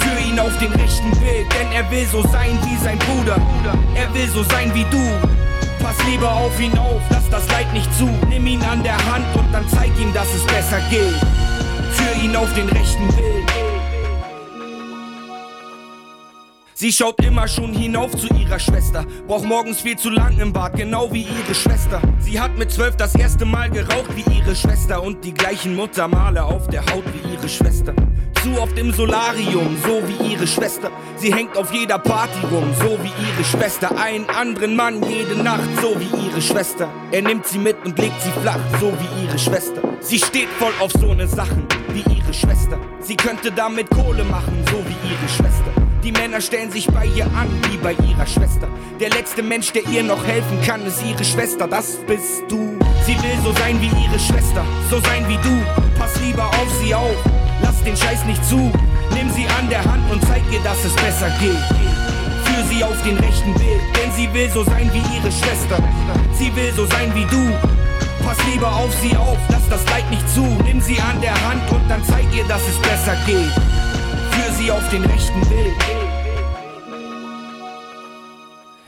Führ ihn auf den rechten Weg, denn er will so sein wie sein Bruder. Er will so sein wie du. Pass lieber auf ihn auf, lass das Leid nicht zu. Nimm ihn an der Hand und dann zeig ihm, dass es besser geht. Führ ihn auf den rechten Weg. Sie schaut immer schon hinauf zu ihrer Schwester. Braucht morgens viel zu lang im Bad, genau wie ihre Schwester. Sie hat mit zwölf das erste Mal geraucht wie ihre Schwester und die gleichen Muttermale auf der Haut wie ihre Schwester. Zu oft im Solarium, so wie ihre Schwester. Sie hängt auf jeder Party rum, so wie ihre Schwester. Einen anderen Mann jede Nacht, so wie ihre Schwester. Er nimmt sie mit und legt sie flach, so wie ihre Schwester. Sie steht voll auf so ne Sachen, wie ihre Schwester. Sie könnte damit Kohle machen, so wie ihre Schwester. Die Männer stellen sich bei ihr an, wie bei ihrer Schwester. Der letzte Mensch, der ihr noch helfen kann, ist ihre Schwester, das bist du. Sie will so sein wie ihre Schwester, so sein wie du. Pass lieber auf sie auf, den Scheiß nicht zu. Nimm sie an der Hand und zeig ihr, dass es besser geht. Führ sie auf den rechten Weg, denn sie will so sein wie ihre Schwester. Sie will so sein wie du. Pass lieber auf sie auf, lass das Leid nicht zu. Nimm sie an der Hand und dann zeig ihr, dass es besser geht. Führ sie auf den rechten Weg.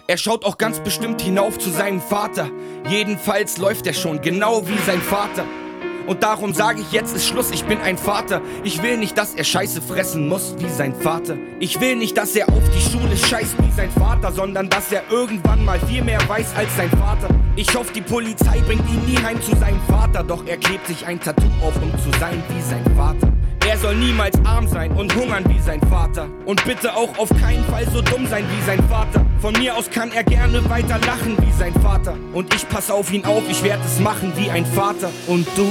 Er schaut auch ganz bestimmt hinauf zu seinem Vater. Jedenfalls läuft er schon genau wie sein Vater. Und darum sage ich jetzt ist Schluss, ich bin ein Vater. Ich will nicht, dass er Scheiße fressen muss wie sein Vater. Ich will nicht, dass er auf die Schule scheißt wie sein Vater, sondern dass er irgendwann mal viel mehr weiß als sein Vater. Ich hoffe, die Polizei bringt ihn nie heim zu seinem Vater, doch er klebt sich ein Tattoo auf, um zu sein wie sein Vater. Er soll niemals arm sein und hungern wie sein Vater. Und bitte auch auf keinen Fall so dumm sein wie sein Vater. Von mir aus kann er gerne weiter lachen wie sein Vater. Und ich pass auf ihn auf, ich werde es machen wie ein Vater. Und du?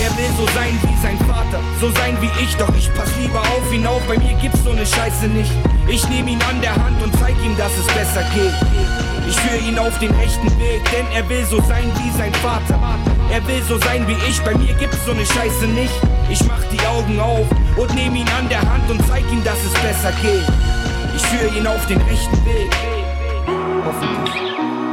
Er will so sein wie sein Vater, so sein wie ich, doch ich pass lieber auf ihn auf, bei mir gibt's so ne Scheiße nicht. Ich nehm ihn an der Hand und zeig ihm, dass es besser geht. Ich führe ihn auf den rechten Weg, denn er will so sein wie sein Vater. Er will so sein wie ich, bei mir gibt's so ne Scheiße nicht. Ich mach die Augen auf und nehm ihn an der Hand und zeig ihm, dass es besser geht. Ich führe ihn auf den rechten Weg. Hoffentlich.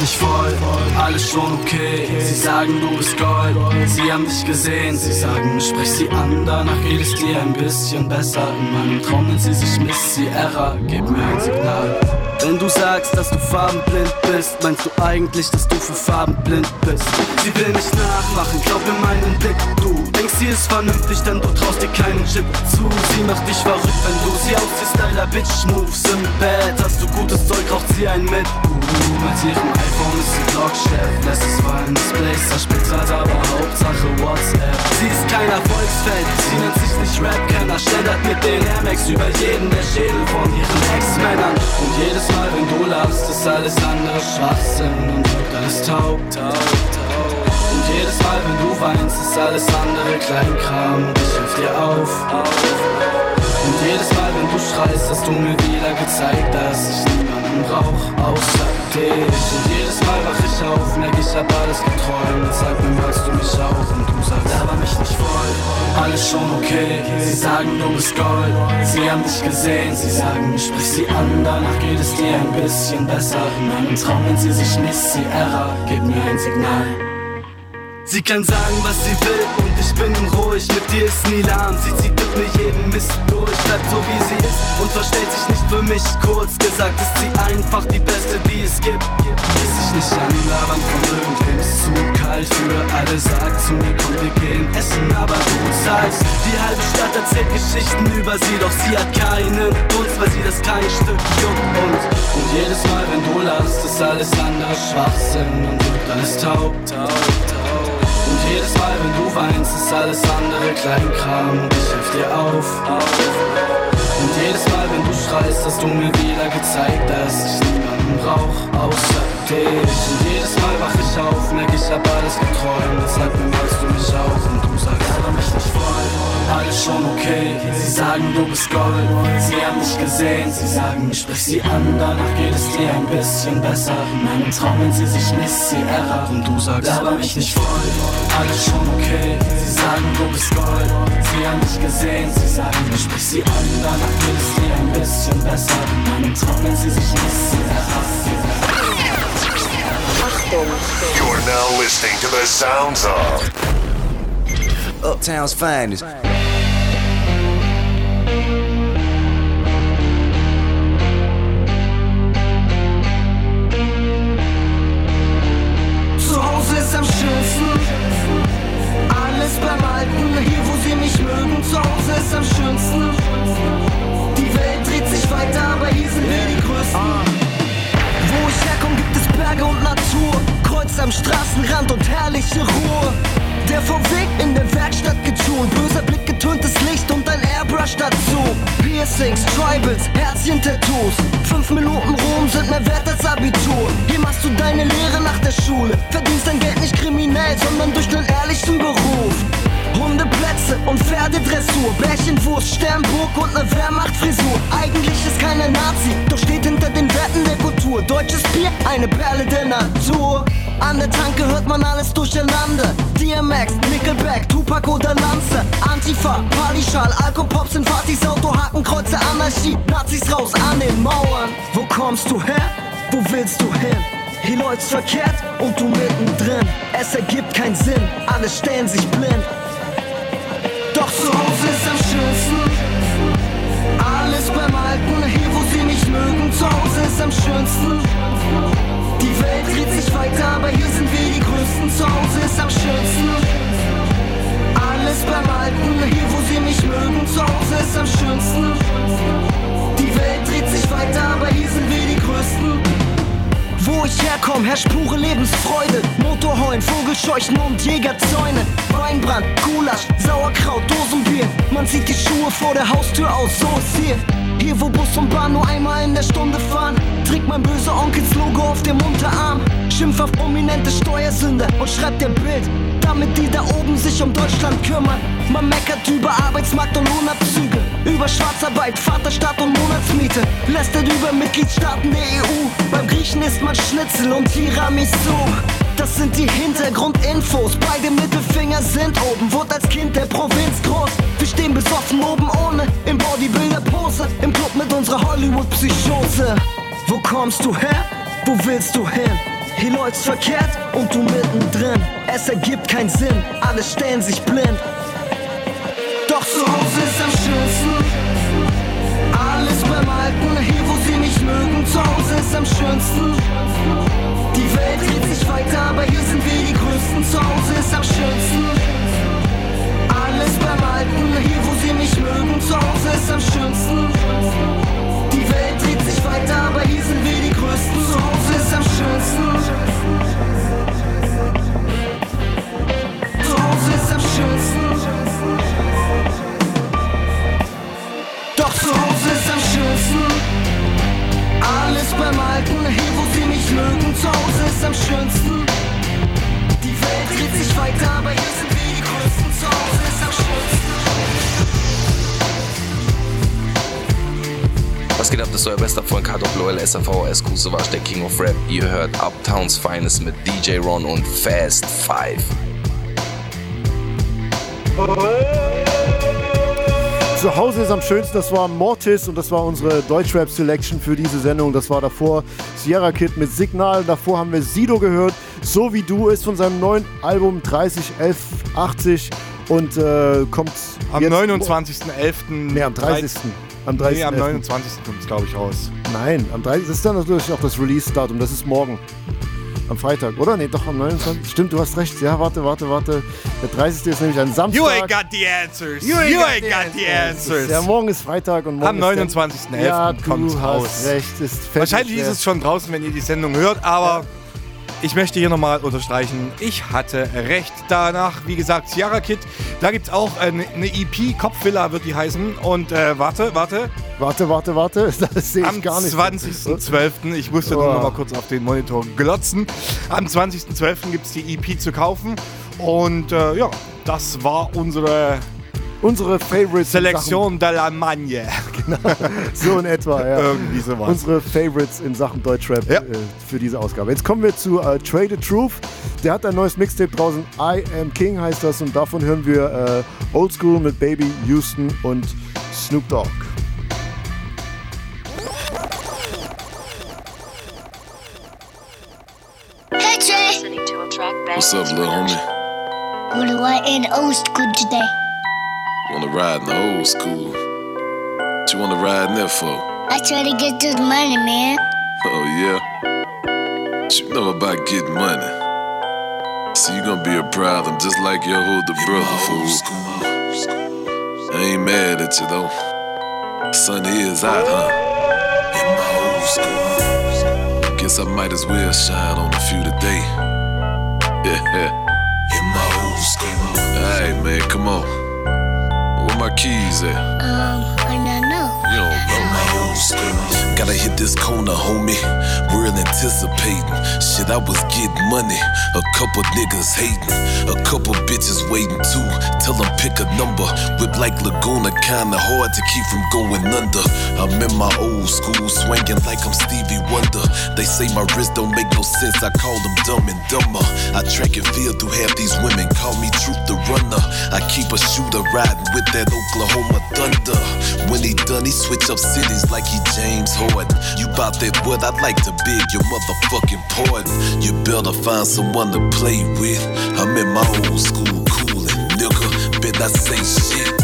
Mich nicht voll, alles schon okay. Sie sagen, du bist Gold, sie haben dich gesehen. Sie sagen, sprich sie an, danach geht es dir ein bisschen besser. In meinem Traum nennt sie sich Miss Sierra, gib mir ein Signal. Wenn du sagst, dass du farbenblind bist, meinst du eigentlich, dass du für Farben blind bist? Sie will nicht nachmachen, glaub mir meinen Blick, du denkst, sie ist vernünftig, denn du traust dir keinen Chip zu. Sie macht dich verrückt, wenn du sie ausziehst, Styler Bitch Moves im Bett. Hast du gutes Zeug, raucht sie ein mit. Uh, mit ihrem iPhone ist sie Blogchef, lässt es fallen, Displays zersplittert, aber Hauptsache WhatsApp. Sie ist kein Erfolgsfan, sie nennt sich nicht Rap-Kenner, schlendert mit den Air Max über jeden der Schädel von ihren Ex-Männern. Und jedes Mal, wenn du lachst, ist alles andere Schwachsinn und alles taub, taub, taub. Und jedes Mal, wenn du weinst, ist alles andere Kleinkram und ich hilf dir auf, auf. Und jedes Mal, wenn du schreist, hast du mir wieder gezeigt, dass ich niemanden brauch, außer dich. Und jedes Mal wach ich auf, merk ich hab alles geträumt. Sag mir, magst du mich auch? Und du sagst, aber mich nicht voll. alles schon okay. Sie sagen, du bist Gold, sie haben dich gesehen. Sie sagen, ich sprich sie an, danach geht es dir ein bisschen besser. In meinem Traum, wenn sie sich misst, sie Error, gib mir ein Signal. Sie kann sagen, was sie will und ich bin ruhig. Mit dir ist nie lahm, sie zieht mit mir jeden Mist durch. Bleibt so wie sie ist und verstellt sich nicht für mich. Kurz gesagt ist sie einfach die Beste, die es gibt. Ist sich nicht anlabern von irgendwem, ist zu kalt für alle. Sagt zu mir, komm, wir gehen essen, aber du zahlst. Die halbe Stadt erzählt Geschichten über sie, doch sie hat keinen Dunst, weil sie das kein Stück juckt. Und, und jedes Mal, wenn du lachst, ist alles anders Schwachsinn und wird alles taub, taub, taub. Jedes Mal, wenn du weinst, ist alles andere Kleinkram ich hilf dir auf. Und jedes Mal, wenn du schreist, hast du mir wieder gezeigt, dass ich niemanden brauch, außer dich. Und jedes Mal wach ich auf, merk ich hab alles geträumt, deshalb malst du mich auf und du sagst, aber mich nicht voll. Alles schon okay, sie sagen, du bist Gold. Sie haben dich gesehen, sie sagen, ich sprich sie an, danach geht es dir ein bisschen besser. In meinem Traum, wenn sie sich misst, sie Error und du sagst, aber mich nicht voll. Alles schon okay, sie sagen, du bist Gold. Sie haben dich gesehen, sie sagen, ich sprich sie an, danach geht es dir ein bisschen besser. In meinem Traum, wenn sie sich misst, sie Error.
You're now listening to the sounds of
Uptown's finest.
Schönsten. Die Welt dreht sich weiter, aber hier sind wir die Größten. Wo ich herkomme, gibt es Berge und Natur. Kreuz am Straßenrand und herrliche Ruhe. Der vom Weg in der Werkstatt getun. Böser Blick, getöntes Licht und ein Airbrush dazu. Piercings, Tribals, Herzchen-Tattoos. Fünf Minuten Ruhm sind mehr wert als Abitur. Hier machst du deine Lehre nach der Schule. Verdienst dein Geld nicht kriminell, sondern durch einen ehrlichen Beruf. Hundeplätze und Pferdedressur, Bärchenwurst, Sternburg und ne Wehrmachtfrisur. Eigentlich ist keiner Nazi, doch steht hinter den Werten der Kultur. Deutsches Bier, eine Perle der Natur. An der Tanke hört man alles durcheinander. DMX, Nickelback, Tupac oder Lanze. Antifa, Partyschal, Alkopops in Partys, Auto, Hakenkreuze, Anarchie. Nazis raus an den Mauern. Wo kommst du her? Wo willst du hin? Hier läuft's verkehrt und du mittendrin. Es ergibt keinen Sinn, alle stellen sich blind. Alten, hier wo sie mich mögen. Zu Hause ist am schönsten. Die Welt dreht sich weiter, aber hier sind wir die Größten. Zu Hause ist am schönsten. Alles beim Alten, hier wo sie mich mögen. Zu Hause ist am schönsten. Die Welt dreht sich weiter, aber hier sind wir die Größten. Wo ich herkomme, herrscht pure Lebensfreude. Motorheulen, Vogelscheuchen und Jägerzäune. Weinbrand, Gulasch, Sauerkraut, Dosenbier. Man zieht die Schuhe vor der Haustür aus, so ist hier. Hier, wo Bus und Bahn nur einmal in der Stunde fahren, trägt mein böser Onkels Logo auf dem Unterarm. Schimpft auf prominente Steuersünder und schreibt der Bild, damit die da oben sich um Deutschland kümmern. Man meckert über Arbeitsmarkt und Lohnabzüge, über Schwarzarbeit, Vaterstaat und Monatsmiete. Lästert über Mitgliedstaaten der EU. Beim Griechen isst man Schnitzel und Tiramisu. Das sind die Hintergrundinfos. Beide Mittelfinger sind oben. Wurde als Kind der Provinz groß. Wir stehen besoffen oben ohne. Im Bodybuilder-Pose. Im Club mit unserer Hollywood-Psychose. Wo kommst du her? Wo willst du hin? Hier läuft's verkehrt und du mittendrin. Es ergibt keinen Sinn. Alle stellen sich blind. Doch zu Hause ist am schönsten. Alles beim Alten, hier wo sie mich mögen. Zu Hause ist am schönsten. Die Welt dreht sich weiter, aber hier sind wir die Größten. Zu Hause ist am schönsten.
SAVS Kusevach, der King of Rap. Ihr hört Uptowns Finest mit DJ Ron und Fast Five.
Zu Hause ist am schönsten, das war Mortis und das war unsere Deutschrap Selection für diese Sendung. Das war davor Sierra Kid mit Signal. Davor haben wir Sido gehört. So wie du ist von seinem neuen Album 301180 und äh, kommt
Am
jetzt-
29.11.
Nee, am 30. Am 30.
Nee, am 29. kommt es, glaube ich, raus.
Nein, am 30. Das ist dann natürlich auch das Release-Datum. Das ist morgen. Am Freitag, oder? Nee, doch am 29. Stimmt, du hast recht. Ja, warte, warte, warte. Der 30. ist nämlich ein Samstag.
You ain't got the answers. You ain't, got, the answers.
Ja, morgen ist Freitag und morgen
Am
ist der-
29.11.
Ja, hast
raus.
recht. Ist
Wahrscheinlich ist es schon draußen, wenn ihr die Sendung hört, aber ich möchte hier nochmal unterstreichen, ich hatte recht. Danach, wie gesagt, Sierra Kid, da gibt es auch eine, eine EP, Kopfvilla wird die heißen. Und äh, warte, warte.
Warte, warte, warte. (laughs) Das sehe ich
Am
gar nicht.
20.12. Ich musste nur
Oh.
noch mal kurz auf den Monitor glotzen. Am 20.12. gibt es die EP zu kaufen. Und äh, ja, das war unsere
Unsere Favorites.
Selektion de la Magne. (laughs)
Genau, so in etwa, ja.
Irgendwie sowas.
Unsere Favorites in Sachen Deutschrap äh, für diese Ausgabe. Jetzt kommen wir zu äh, Trade the Truth. Der hat ein neues Mixtape draußen. I Am King heißt das. Und davon hören wir äh, Old School mit Baby Houston und Snoop Dogg.
Hey Jay,
What's up, little homie?
what do I in old school today?
Wanna ride in the old school? What you wanna ride in there for?
I try to get this money, man.
Oh, yeah? What you know about getting money? See, you gonna be a problem just like your older brother, fool. I ain't mad at you, though. Sun is out, huh? In my old school. Guess I might as well shine on a few today. Yeah. (laughs) In my old school. Alright, man, come on. Where keys at?
Um, I don't know.
You don't know my old school. Gotta hit this corner, homie. Real anticipating. Shit, I was getting money. A couple niggas hating. A couple bitches waiting too. Tell them pick a number. Whip like Laguna, kinda hard to keep from going under. I'm in my old school, swinging like I'm Stevie Wonder. They say my wrist don't make no sense. I call them dumb and dumber. I track and field through half these women. Call me Truth the Runner. I keep a shooter riding with that Oklahoma Thunder. When he done, he switch up cities like he James Harden. You bout that what? I'd like to beg your motherfucking pardon. You better find someone to play with. I'm in my old school, coolin', nigga. Bet I say shit.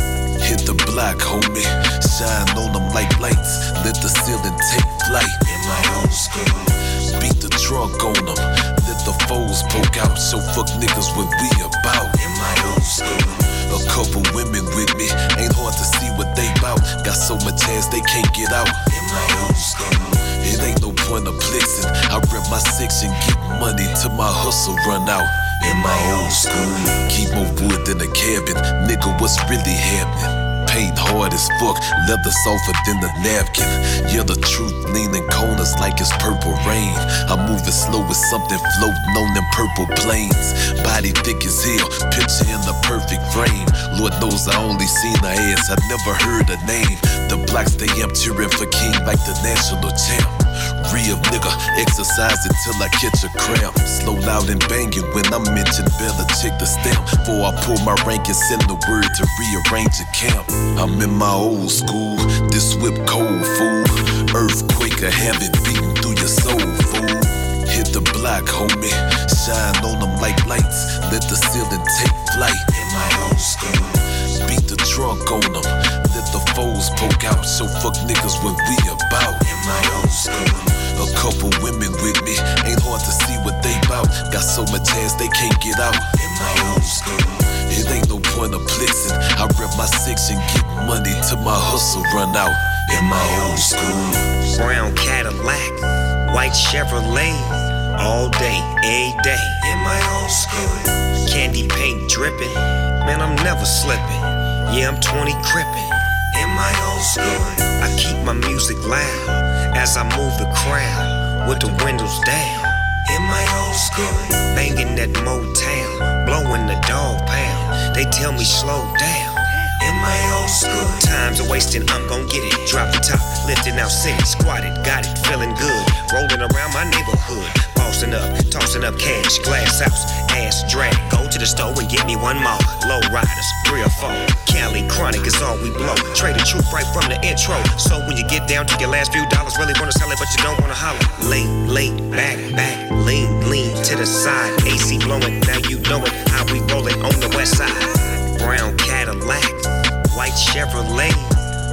Hit the block, homie. Shine on them like lights. Let the ceiling take flight. In my old school. Beat the trunk on them. Let the foes poke out. So fuck niggas what we about. A couple women with me. Ain't hard to see what they bout. Got so much ass they can't get out. In my old school. It ain't no point of flexing. I rep my section, get money till my hustle run out. In my old school. Keep more wood than a cabin. Nigga, what's really happening? Paint hard as fuck, leather softer than the napkin. Yeah, the truth leaning corners like it's purple rain. I'm moving slow with something floating on them purple plains. Body thick as hell, picture in the perfect frame. Lord knows I only seen her ass, I never heard her name. The blocks they am cheering for King like the national champ. Real nigga, exercise until I catch a cramp. Slow loud and banging when I mention Bella, check the stamp. Before I pull my rank and send the word to rearrange a camp. I'm in my old school, this whip cold fool. Earthquake, I have it beating through your soul, fool. Hit the block, homie. Shine on them like lights. Let the ceiling take flight. In my old school. Beat the trunk on them. Let the foes poke out. So fuck niggas what we about. School. A couple women with me. Ain't hard to see what they bout. Got so much ass they can't get out. In my old school. It ain't no point of flexing. I rep my section, get money till my hustle run out. In my old school.
Brown Cadillac, white Chevrolet, all day, every day in my old school. Candy paint dripping, man, I'm never slipping. Yeah, I'm 20 crippin' in my old school. I keep my music loud as I move the crowd with the windows down. In my old school, banging that Motown, blowing the dog pound. They tell me slow down. In my old school, times are wasting, I'm gon' get it. Drop the top, lifting out city, squatted, got it, feeling good. Rolling around my neighborhood, bossing up, tossing up cash, glass house, ass drag. Go to the store and get me one more. Low riders, three or four. Cali chronic is all we blow. Trae tha Truth right from the intro. So when you get down to your last few dollars, really wanna sell it, but you don't wanna holler. Lean, lean, back, back, lean, lean to the side. AC blowing, now you know it. How we rollin' on the west side. Brown Cadillac, white Chevrolet.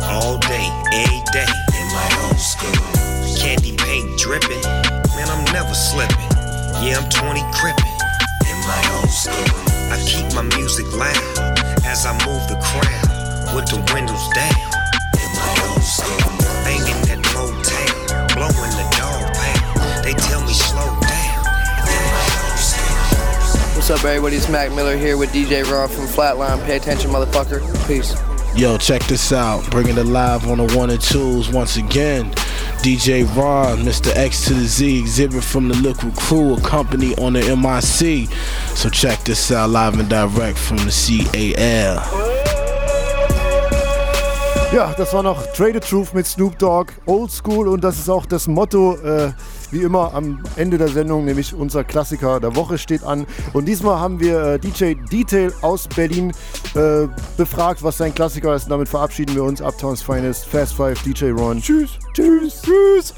All day, every day. In my old school. Candy paint dripping. Man, I'm never slipping. Yeah, I'm 20 crippin'. In my old school. I keep my music loud as I move the crowd with the windows down. In my old school. Banging that motel, blowing the dog pound. They tell me slow down. In my old school.
What's up, everybody? It's Mac Miller here with DJ Ron from Flatline. Pay attention, motherfucker. Peace.
Yo, check this out. Bringing it live on the one and twos once again. DJ Ron, Mr. X to the Z, Xzibit from the Likwit Crew, a company on the MIC. So check this out live and direct from the CAL.
Ja, das war noch Traded Truth mit Snoop Dogg, Old School und das ist auch das Motto, äh, wie immer am Ende der Sendung, nämlich unser Klassiker der Woche steht an. Und diesmal haben wir äh, DJ Detail aus Berlin äh, befragt, was sein Klassiker ist. Und damit verabschieden wir uns. Uptowns Finest, Fast Five, DJ Ron. Tschüss. Tschüss. Tschüss.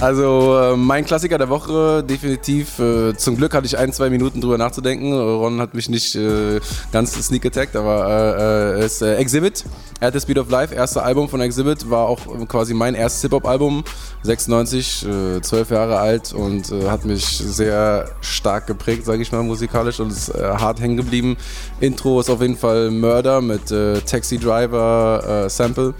Also äh, mein Klassiker der Woche, definitiv. Äh, zum Glück hatte ich ein, zwei Minuten drüber nachzudenken. Ron hat mich nicht äh, ganz sneak attacked, aber äh, ist Exhibit, At the Speed of Life, erste Album von Exhibit, war auch quasi mein erstes Hip-Hop-Album, 96, äh, zwölf Jahre alt und äh, hat mich sehr stark geprägt, sage ich mal, musikalisch und ist äh, hart hängen geblieben. Intro ist auf jeden Fall Murder mit Taxi Driver Sample.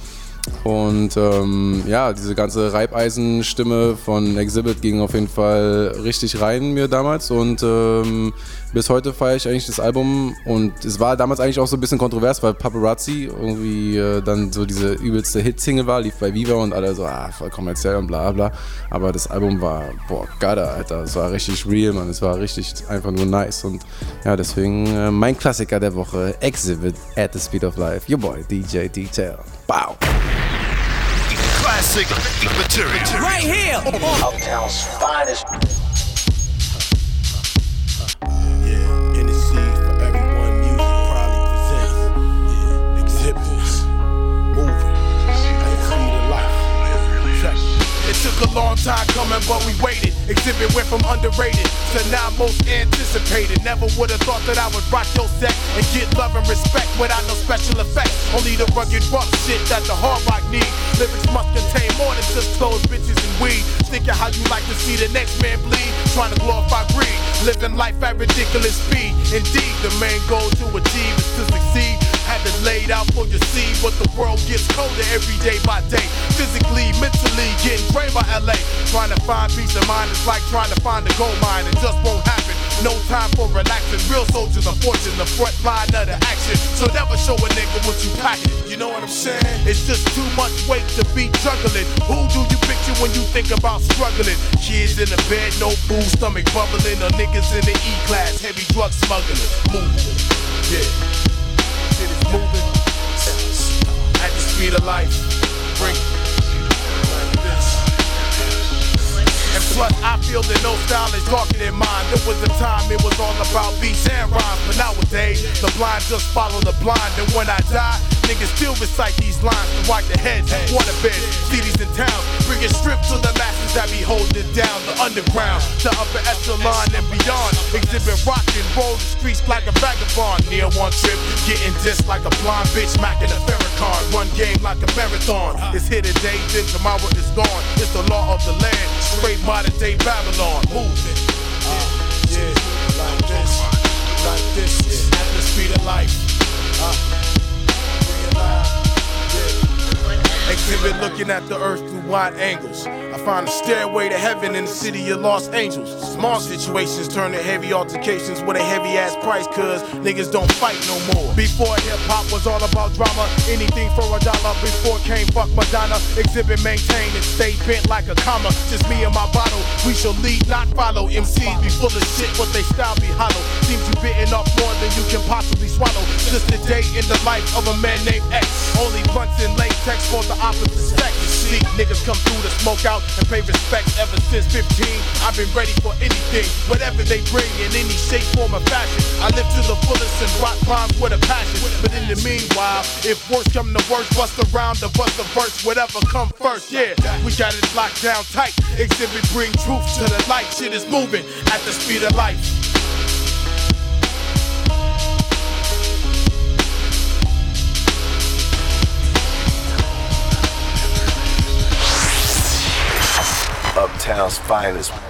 Und ähm, ja, diese ganze Reibeisenstimme von Exhibit ging auf jeden Fall richtig rein mir damals. Und ähm, bis heute feiere ich eigentlich das Album. Und es war damals eigentlich auch so ein bisschen kontrovers, weil Paparazzi irgendwie äh, dann so diese übelste Hitsingle war, lief bei Viva und alle so, ah, voll kommerziell und bla bla. Aber das Album war, boah, Gada, Alter. Es war richtig real, man. Es war richtig einfach nur nice. Und ja, deswegen äh, mein Klassiker der Woche, Exhibit at the Speed of Life. Your boy, DJ Detail. Wow.
Classic material.
Right here.
Uptown's finest.
In the seed
a long time coming, but we waited. Xzibit went from underrated to now most anticipated. Never would have thought that I would rock your set and get love and respect without no special effects. Only the rugged rough shit that the hard rock need. Lyrics must contain more than just clothes, bitches, and weed. Thinking how you like to see the next man bleed. Trying to glorify greed. Living life at ridiculous speed. Indeed, the main goal to achieve is to succeed. Had it laid out for your seed, but the world gets colder every day by day. Physically, mentally, getting drained by LA. Trying to find peace of mind is like trying to find a gold mine. It just won't happen. No time for relaxing. Real soldiers are fortune, the front line of the action. So never show a nigga what you packing. You know what I'm saying? It's just too much weight to be juggling. Who do you picture when you think about struggling? Kids in the bed, no food, stomach bubbling, or niggas in the E class, heavy drug smuggling. Moving, yeah. Life. Bring. And plus, I feel that no style is darker than mine. There was a time it was all about beats and rhymes, but nowadays the blind just follow the blind. And when I die, niggas still recite these lines to wipe their heads, water beds, cities and towns. Bring it stripped to the that be holding it down. The underground, the upper echelon and beyond. Xzibit rock and roll the streets like a vagabond. Near one trip, getting dissed like a blind bitch, smacking a Farrakhan. One game like a marathon. It's here today, then tomorrow is gone. It's the law of the land, straight modern day Babylon. Moving. Uh, yeah, like this, like this, yeah. at the speed of life. Uh, Xzibit looking at the earth through wide angles. I find a stairway to heaven in the city of Los Angeles. Small situations turn to heavy altercations with a heavy ass price, cause niggas don't fight no more. Before hip hop was all about drama, anything for a dollar. Before came fuck Madonna. Xzibit maintained and stay bent like a comma. Just me and my bottle. We shall lead, not follow. MCs be full of shit, but they style be hollow. Seems you bitten off more than you can possibly swallow. Just a day in the life of a man named X. Only blunts in latex for the opposite sex. See, niggas come through to smoke out and pay respect ever since 15. I've been ready for anything, whatever they bring in any shape, form, or fashion. I live to the fullest and rock rhymes with a passion. But in the meanwhile, if worse come to worst, bust around the bust the verse, whatever come first. Yeah, we got it locked down tight. Xzibit bring truth to the light. Shit is moving at the speed of light.
Uptown's finest.